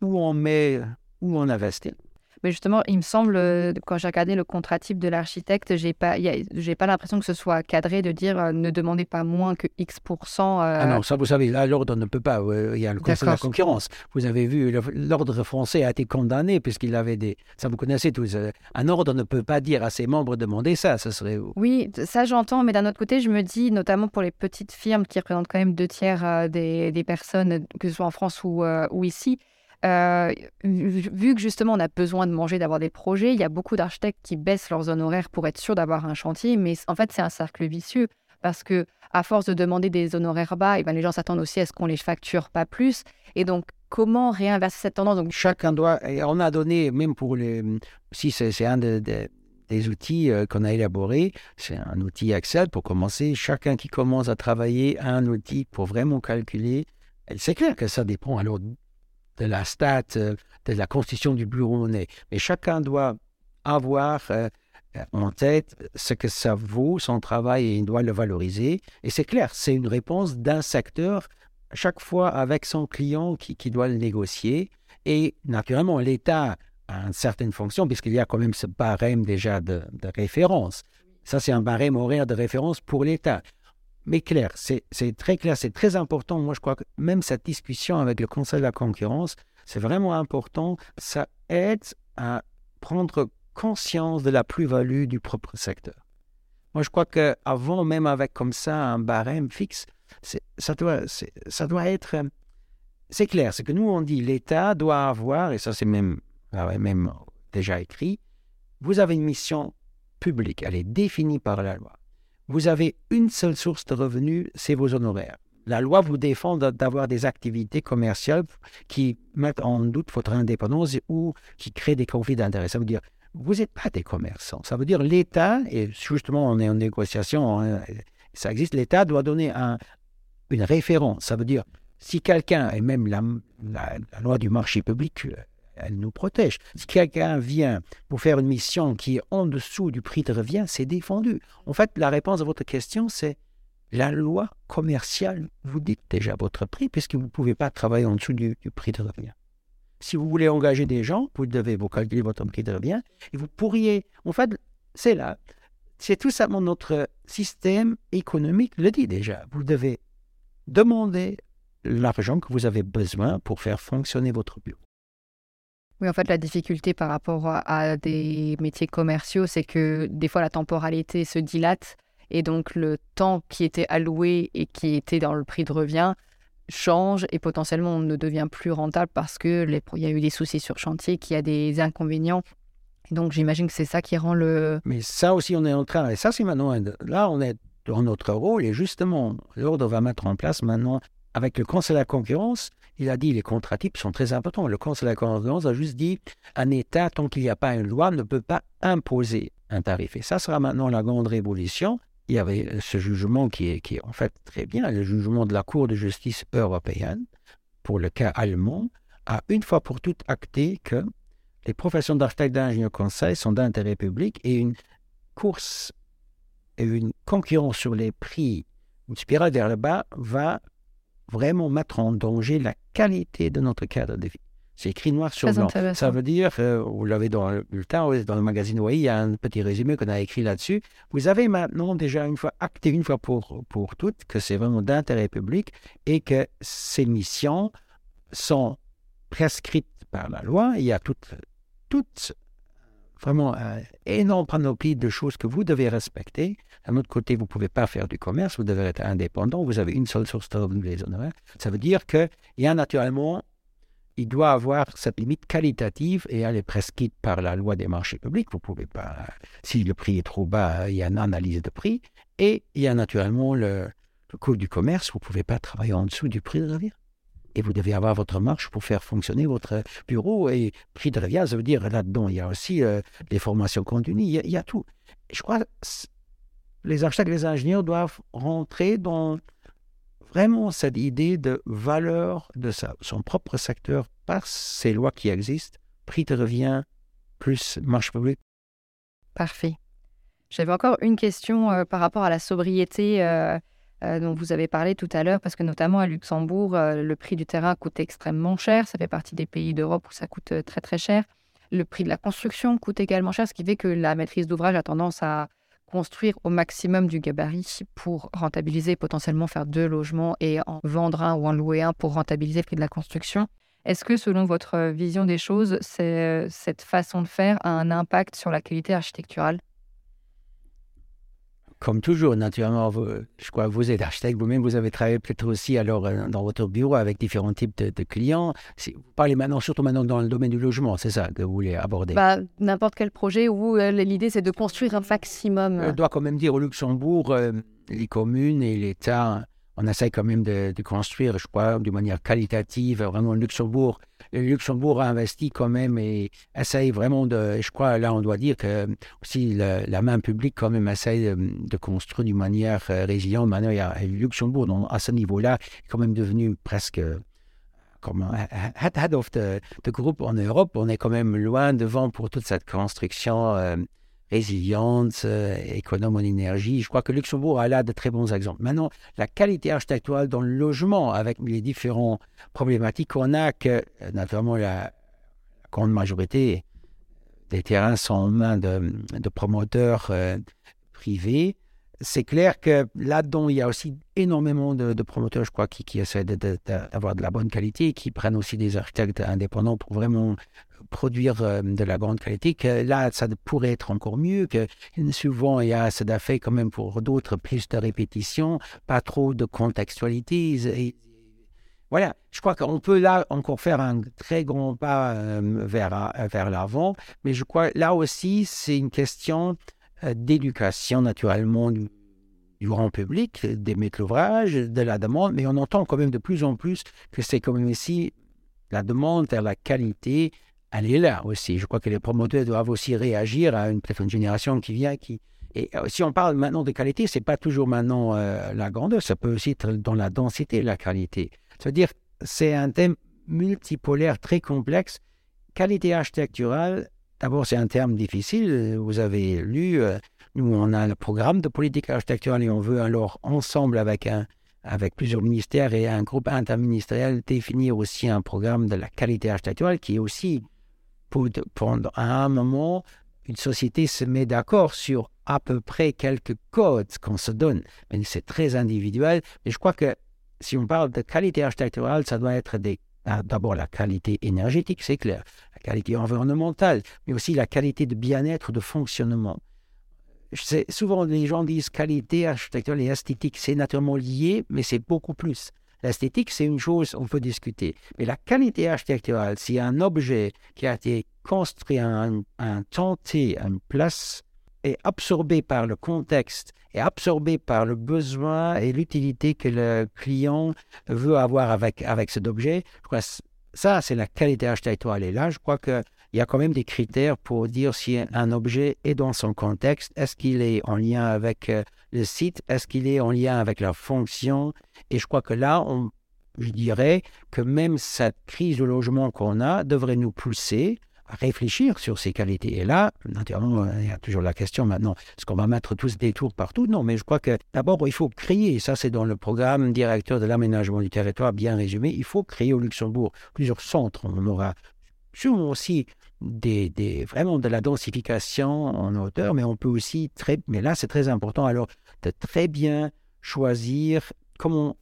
où on met, où on investit. Mais justement, il me semble, euh, quand j'ai regardé le contrat type de l'architecte, j'ai pas, j'ai pas l'impression que ce soit cadré de dire euh, ne demandez pas moins que X Ah euh, non, ça vous savez, là, l'ordre ne peut pas. Il y a le Conseil de la concurrence. Vous avez vu, l'ordre français a été condamné puisqu'il avait des. Ça, vous connaissez tous. Un ordre ne peut pas dire à ses membres demandez ça. Ce serait. Oui, ça j'entends, mais d'un autre côté, je me dis, notamment pour les petites firmes qui représentent quand même deux tiers euh, des, des personnes, que ce soit en France ou, euh, ou ici, euh, vu que justement on a besoin de manger, d'avoir des projets, il y a beaucoup d'architectes qui baissent leurs honoraires pour être sûrs d'avoir un chantier, mais en fait c'est un cercle vicieux parce que à force de demander des honoraires bas, eh ben, les gens s'attendent aussi à ce qu'on les facture pas plus. Et donc, comment réinverser cette tendance? Donc, Chacun doit. Et on a donné, même pour les. Si c'est un de- de- des outils euh, qu'on a élaboré, c'est un outil Excel pour commencer. Chacun qui commence à travailler a un outil pour vraiment calculer. Et C'est clair que ça dépend alors de la stat, euh, de la constitution du bureau est. Mais chacun doit avoir euh, en tête ce que ça vaut, son travail, et il doit le valoriser. Et c'est clair, c'est une réponse d'un secteur, chaque fois avec son client qui, qui doit le négocier. Et naturellement, l'État a une certaine fonction, puisqu'il y a quand même ce barème déjà de, de référence. Ça, c'est un barème horaire de référence pour l'État. Mais clair, c'est très clair, c'est très important. Moi, je crois que même cette discussion avec le Conseil de la concurrence, c'est vraiment important. Ça aide à prendre conscience de la plus-value du propre secteur. Moi, je crois qu'avant, même avec comme ça un barème fixe, ça doit, être... C'est clair, c'est que nous, on dit l'État doit avoir, et ça c'est même déjà écrit, vous avez une mission publique, elle est définie par la loi. Vous avez une seule source de revenus, c'est vos honoraires. La loi vous défend d'avoir des activités commerciales qui mettent en doute votre indépendance ou qui créent des conflits d'intérêts. Ça veut dire, vous n'êtes pas des commerçants. Ça veut dire l'État, et justement on est en négociation, hein, ça existe, l'État doit donner un- une référence. Ça veut dire, si quelqu'un, et même la loi du marché public, euh, elle nous protège. Si quelqu'un vient pour faire une mission qui est en dessous du prix de revient, c'est défendu. En fait, la réponse à votre question, c'est la loi commerciale vous dit déjà votre prix, puisque vous ne pouvez pas travailler en dessous du, du prix de revient. Si vous voulez engager des gens, vous devez vous calculer votre prix de revient, et vous pourriez, en fait, c'est là. C'est tout simplement notre système économique le dit déjà. Vous devez demander l'argent que vous avez besoin pour faire fonctionner votre bureau. Oui, en fait, la difficulté par rapport à, des métiers commerciaux, c'est que des fois, la temporalité se dilate et donc le temps qui était alloué et qui était dans le prix de revient change et potentiellement on ne devient plus rentable parce que il y a eu des soucis sur chantier, qu'il y a des inconvénients. Donc, j'imagine que c'est ça qui rend le... Mais ça aussi, on est en train, et ça c'est maintenant, là on est dans notre rôle, et justement, l'ordre va mettre en place maintenant avec le Conseil de la concurrence, il a dit les contrats types sont très importants. Le Conseil de la concurrence a juste dit un État, tant qu'il n'y a pas une loi, ne peut pas imposer un tarif. Et ça sera maintenant la grande révolution. Il y avait ce jugement qui est, qui est en fait très bien, le jugement de la Cour de justice européenne pour le cas allemand, a une fois pour toutes acté que les professions d'architecte d'ingénieur conseil sont d'intérêt public et une course et une concurrence sur les prix, une spirale vers le bas, va vraiment mettre en danger la qualité de notre cadre de vie. C'est écrit noir sur blanc. Ça veut dire, euh, vous l'avez dans le bulletin, dans le magazine Oui, il y a un petit résumé qu'on a écrit là-dessus. Vous avez maintenant déjà une fois acté une fois pour, pour toutes que c'est vraiment d'intérêt public et que ces missions sont prescrites par la loi. Il y a toute, toute vraiment un énorme panoplie de choses que vous devez respecter. D'un autre côté, vous ne pouvez pas faire du commerce, vous devez être indépendant, vous avez une seule source de revenus les honoraires. Ça veut dire qu'il y a naturellement, il doit avoir cette limite qualitative et elle est prescrite par la loi des marchés publics. Vous pouvez pas, si le prix est trop bas, il y a une analyse de prix. Et il y a naturellement le, le coût du commerce, vous ne pouvez pas travailler en dessous du prix de revient et vous devez avoir votre marche pour faire fonctionner votre bureau. Et prix de revient, ça veut dire là-dedans, il y a aussi euh, les formations continues, il y, a, tout. Je crois que les architectes et les ingénieurs doivent rentrer dans vraiment cette idée de valeur de son propre secteur par ces lois qui existent, prix de revient plus marche publique. Parfait. J'avais encore une question euh, par rapport à la sobriété. Euh, dont vous avez parlé tout à l'heure, parce que notamment à Luxembourg, euh, le prix du terrain coûte extrêmement cher. Ça fait partie des pays d'Europe où ça coûte euh, très très cher. Le prix de la construction coûte également cher, ce qui fait que la maîtrise d'ouvrage a tendance à construire au maximum du gabarit pour rentabiliser, potentiellement faire deux logements et en vendre un ou en louer un pour rentabiliser le prix de la construction. Est-ce que selon votre vision des choses, cette façon de faire a un impact sur la qualité architecturale? Comme toujours, naturellement, je crois que vous êtes architecte, vous-même, vous avez travaillé peut-être aussi alors euh, dans votre bureau avec différents types de, clients. Vous parlez maintenant, surtout maintenant dans le domaine du logement, c'est ça que vous voulez aborder? Bah, N'importe quel projet où euh, l'idée c'est de construire un maximum. Je dois quand même dire au Luxembourg, euh, les communes et l'État on essaie quand même de, construire, je crois, de manière qualitative, vraiment Luxembourg. Le Luxembourg a investi quand même et essaye vraiment de, je crois, là on doit dire que aussi la, main publique quand même essaye de, construire d'une manière euh, résiliente. Maintenant, il y Luxembourg, à ce niveau-là, est quand même devenu presque comme head of the, groupe en Europe. On est quand même loin devant pour toute cette construction. Euh, résiliente, euh, économe en énergie. Je crois que Luxembourg a là de très bons exemples. Maintenant, la qualité architecturale dans le logement, avec les différentes problématiques qu'on a, que euh, naturellement la, grande majorité des terrains sont en main de, promoteurs euh, privés, c'est clair que là-dedans, il y a aussi énormément de, promoteurs, je crois, qui, qui essaient d'avoir de, la bonne qualité et qui prennent aussi des architectes indépendants pour vraiment produire euh, de la grande qualité, que là, ça pourrait être encore mieux, que souvent, il y a cet effet quand même pour d'autres, plus de répétition, pas trop de contextualité. voilà, je crois qu'on peut là encore faire un très grand pas euh, vers, vers l'avant, mais je crois là aussi, c'est une question euh, d'éducation naturellement du, grand public, des maîtres d'ouvrage, de la demande, mais on entend quand même de plus en plus que c'est quand même ici la demande vers la qualité, elle est là aussi. Je crois que les promoteurs doivent aussi réagir à une, génération qui vient, et euh, si on parle maintenant de qualité, c'est pas toujours maintenant euh, la grandeur, ça peut aussi être dans la densité la qualité. C'est-à-dire, c'est un thème multipolaire très complexe. Qualité architecturale, D'abord, c'est un terme difficile. Vous avez lu, euh, nous, on a le programme de politique architecturale et on veut alors, ensemble avec, un, avec plusieurs ministères et un groupe interministériel, définir aussi un programme de la qualité architecturale qui est aussi, pendant un moment, une société se met d'accord sur à peu près quelques codes qu'on se donne. Mais c'est très individuel. Mais je crois que si on parle de qualité architecturale, ça doit être ah, d'abord la qualité énergétique, c'est clair, la qualité environnementale, mais aussi la qualité de bien-être, de fonctionnement. Souvent, les gens disent qualité architecturale et esthétique, c'est naturellement lié, mais c'est beaucoup plus. L'esthétique, c'est une chose, on peut discuter. Mais la qualité architecturale, si un objet qui a été construit à un, un temps T, à une place est absorbé par le contexte, est absorbé par le besoin et l'utilité que le client veut avoir avec, avec cet objet. Je crois ça, c'est la qualité architecturale. Et là, je crois qu'il y a quand même des critères pour dire si un objet est dans son contexte. Est-ce qu'il est en lien avec euh, le site Est-ce qu'il est en lien avec la fonction Et je crois que là, on, je dirais que même cette crise de logement qu'on a devrait nous pousser réfléchir sur ces qualités. Et là, naturellement, il y a toujours la question maintenant, est-ce qu'on va mettre tous des tours partout? Non, mais je crois que d'abord, il faut créer, ça c'est dans le programme directeur de l'aménagement du territoire bien résumé, il faut créer au Luxembourg plusieurs centres. On aura sûrement aussi des, vraiment de la densification en hauteur, mais on peut aussi, très, mais là c'est très important, alors de très bien choisir comment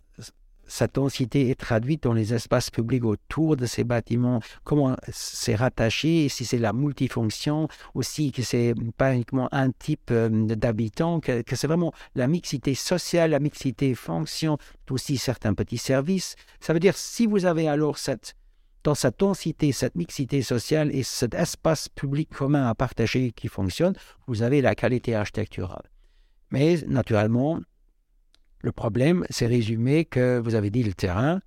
cette densité est traduite dans les espaces publics autour de ces bâtiments, comment c'est rattaché, si c'est la multifonction, aussi que c'est pas uniquement un type euh, d'habitant, que, c'est vraiment la mixité sociale, la mixité fonction, aussi certains petits services. Ça veut dire si vous avez alors cette dans cette densité, cette mixité sociale et cet espace public commun à partager qui fonctionne, vous avez la qualité architecturale. Mais naturellement, le problème, c'est résumé que vous avez dit le terrain.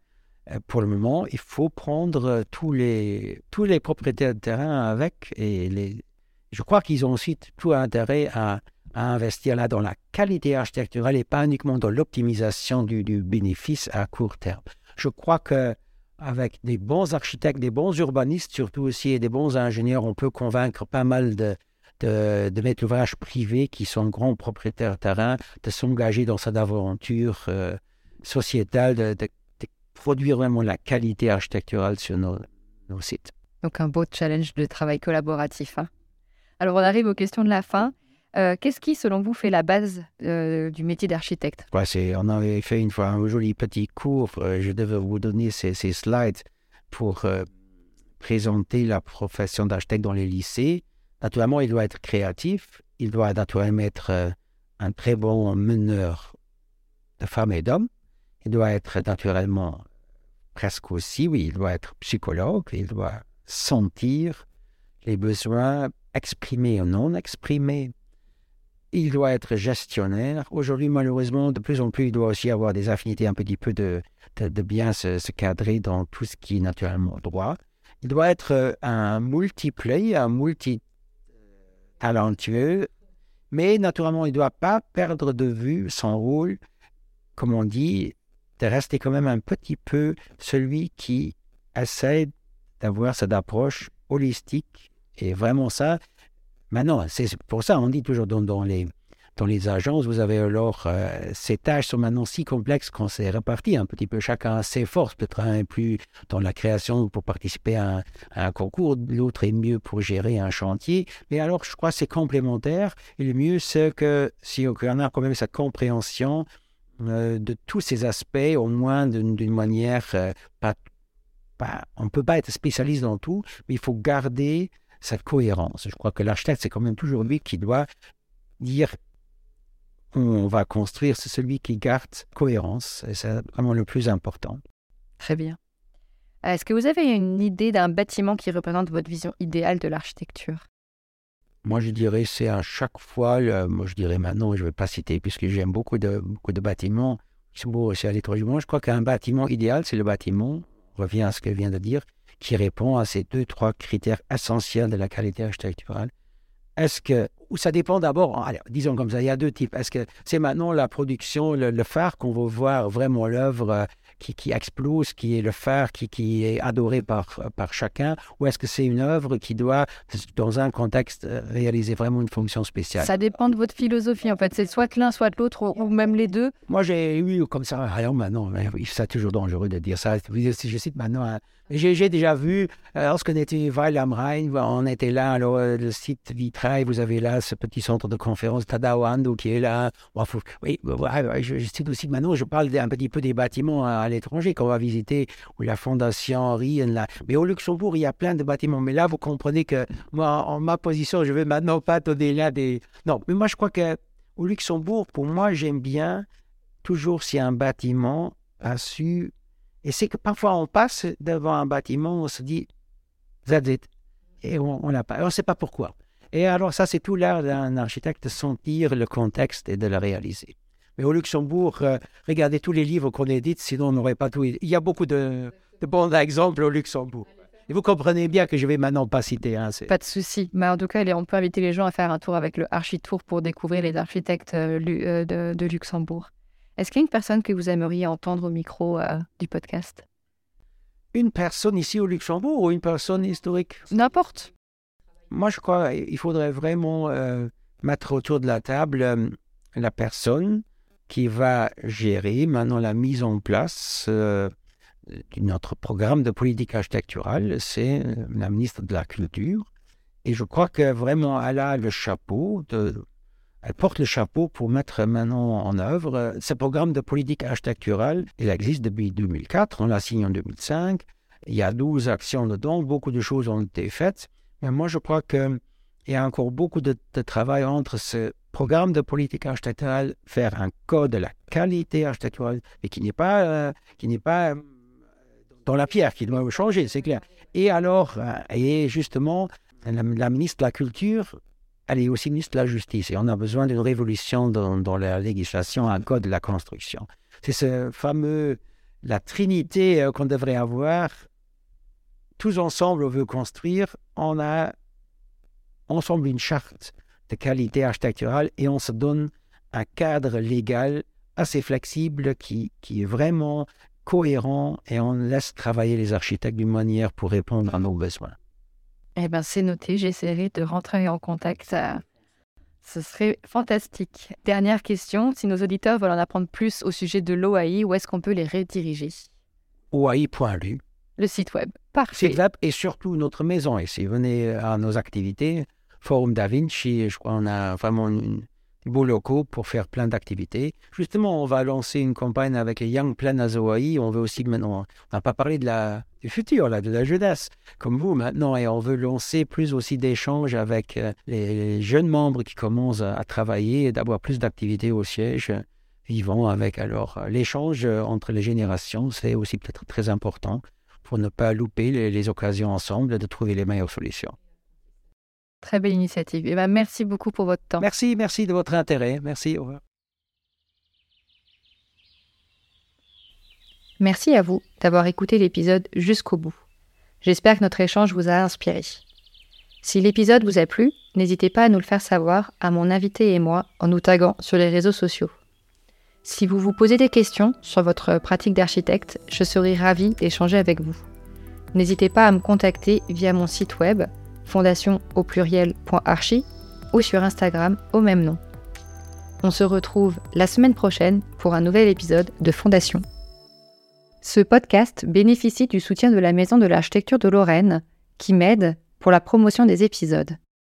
Euh, pour le moment, il faut prendre tous les, tous les propriétaires de terrain avec et les, je crois qu'ils ont aussi tout intérêt à, investir là dans la qualité architecturale et pas uniquement dans l'optimisation du, du, bénéfice à court terme. Je crois que avec des bons architectes, des bons urbanistes surtout aussi et des bons ingénieurs, on peut convaincre pas mal de, de, mettre l'ouvrage privé qui sont grands propriétaires de terrain, de s'engager dans cette aventure euh, sociétale, de, produire vraiment la qualité architecturale sur nos, sites. Donc un beau challenge de travail collaboratif. Hein. Alors on arrive aux questions de la fin. Euh, qu'est-ce qui, selon vous, fait la base euh, du métier d'architecte? Ouais, On avait fait une fois un joli petit cours. je devais vous donner ces, slides pour présenter la profession d'architecte dans les lycées. Naturellement, il doit être créatif, il doit naturellement être euh, un très bon meneur de femmes et d'hommes, il doit être naturellement presque aussi, oui, il doit être psychologue, il doit sentir les besoins exprimés ou non exprimés. Il doit être gestionnaire. Aujourd'hui, malheureusement, de plus en plus, il doit aussi avoir des affinités un petit peu de, de, bien se, se, cadrer dans tout ce qui est naturellement droit. Il doit être euh, un multiplayer, un multi talentueux, mais naturellement, il ne doit pas perdre de vue son rôle, comme on dit, de rester quand même un petit peu celui qui essaie d'avoir cette approche holistique. Et vraiment ça, maintenant, c'est pour ça, on dit toujours dans, les, agences, vous avez alors, euh, ces tâches sont maintenant si complexes qu'on s'est réparti un petit peu. Chacun a ses forces. Peut-être un est plus dans la création pour participer à un, concours, l'autre est mieux pour gérer un chantier. Mais alors, je crois que c'est complémentaire. Et le mieux, c'est que si on a quand même cette compréhension euh, de tous ces aspects, au moins d'une manière euh, on ne peut pas être spécialiste dans tout, mais il faut garder cette cohérence. Je crois que l'architecte, c'est quand même toujours lui qui doit dire on va construire, c'est celui qui garde cohérence. Et c'est vraiment le plus important. Très bien. Est-ce que vous avez une idée d'un bâtiment qui représente votre vision idéale de l'architecture? Moi, je dirais, c'est à chaque fois, moi je dirais maintenant, je ne vais pas citer, puisque j'aime beaucoup de, beaucoup de bâtiments, aussi à l'étranger. Je crois qu'un bâtiment idéal, c'est le bâtiment, on revient à ce que je viens de dire, qui répond à ces deux, trois critères essentiels de la qualité architecturale. Est-ce que ou ça dépend d'abord, disons comme ça, il y a deux types. Est-ce que c'est maintenant la production, le, phare qu'on va voir vraiment l'œuvre euh, qui, qui, explose, qui est le phare qui, qui est adoré par, par chacun, ou est-ce que c'est une œuvre qui doit, dans un contexte, euh, réaliser vraiment une fonction spéciale? Ça dépend de votre philosophie, en fait. C'est soit l'un, soit l'autre, ou même les deux. Moi, j'ai eu comme ça, rien maintenant, c'est toujours dangereux de dire ça. Si je cite maintenant j'ai déjà vu, euh, lorsqu'on était Weil am Rhein, on était là, alors euh, le site Vitrail, vous avez là ce petit centre de conférence Tadawando qui est là. oui, je, cite aussi maintenant, je parle un petit peu des bâtiments à, l'étranger qu'on va visiter, ou la Fondation. Là. Mais au Luxembourg, il y a plein de bâtiments. Mais là, vous comprenez que moi, en ma position, je vais maintenant pas donner là des. Non, mais moi, je crois que au Luxembourg, pour moi, j'aime bien toujours si un bâtiment a su et c'est que parfois on passe devant un bâtiment, on se dit, that's it. Et on. On ne sait pas pourquoi. Et alors ça, c'est tout l'art d'un architecte de sentir le contexte et de le réaliser. Mais au Luxembourg, euh, regardez tous les livres qu'on édite, sinon on n'aurait pas tout. Il y a beaucoup de, bons exemples au Luxembourg. Et vous comprenez bien que je vais maintenant pas citer. Hein, pas de souci. Mais en tout cas, on peut inviter les gens à faire un tour avec le Architour pour découvrir les architectes euh, euh, de, de, Luxembourg. Est-ce qu'il y a une personne que vous aimeriez entendre au micro du podcast? Une personne ici au Luxembourg ou une personne historique? N'importe. Moi, je crois qu'il faudrait vraiment mettre autour de la table la personne qui va gérer maintenant la mise en place euh, de notre programme de politique architecturale, c'est euh, la ministre de la Culture. Et je crois que vraiment, elle a le chapeau, de, elle porte le chapeau pour mettre maintenant en œuvre euh, ce programme de politique architecturale. Il existe depuis 2004, on l'a signé en 2005. Il y a 12 actions dedans, beaucoup de choses ont été faites. Mais moi, je crois qu'il y a encore beaucoup de, travail entre ce programme de politique architecturale, faire un code de la qualité architecturale, et qui n'est pas, euh, pas euh, dans la pierre, qui doit changer, c'est clair. Et alors, et justement, la, ministre de la Culture, elle est aussi ministre de la Justice, et on a besoin d'une révolution dans, la législation, un code de la construction. C'est ce fameux, la trinité qu'on devrait avoir. Tous ensemble, on veut construire, on a ensemble une charte de qualité architecturale et on se donne un cadre légal assez flexible qui, qui est vraiment cohérent et on laisse travailler les architectes d'une manière pour répondre à nos besoins. Eh bien, c'est noté. J'essaierai de rentrer en contact. Ça, ce serait fantastique. Dernière question. Si nos auditeurs veulent en apprendre plus au sujet de l'OAI, où est-ce qu'on peut les rediriger? OAI.lu. Le site web. Parfait. Site web et surtout notre maison ici. Venez à nos activités. Forum Da Vinci. Je crois qu'on a vraiment une, beaux locaux pour faire plein d'activités. Justement, on va lancer une campagne avec les Young Plan Hawaii. On veut aussi maintenant, on n'a pas parlé du futur, là, de la jeunesse, comme vous maintenant, et on veut lancer plus aussi d'échanges avec euh, les, jeunes membres qui commencent à, travailler et d'avoir plus d'activités au siège vivant avec alors l'échange entre les générations, c'est aussi peut-être très important pour ne pas louper les, les occasions ensemble de trouver les meilleures solutions. Très belle initiative. Et eh ben, merci beaucoup pour votre temps. Merci, merci de votre intérêt. Merci. Au revoir. Merci à vous d'avoir écouté l'épisode jusqu'au bout. J'espère que notre échange vous a inspiré. Si l'épisode vous a plu, n'hésitez pas à nous le faire savoir à mon invité et moi en nous taguant sur les réseaux sociaux. Si vous vous posez des questions sur votre pratique d'architecte, je serai ravie d'échanger avec vous. N'hésitez pas à me contacter via mon site web fondation au ou sur Instagram au même nom. On se retrouve la semaine prochaine pour un nouvel épisode de Fondation. Ce podcast bénéficie du soutien de la Maison de l'Architecture de Lorraine qui m'aide pour la promotion des épisodes.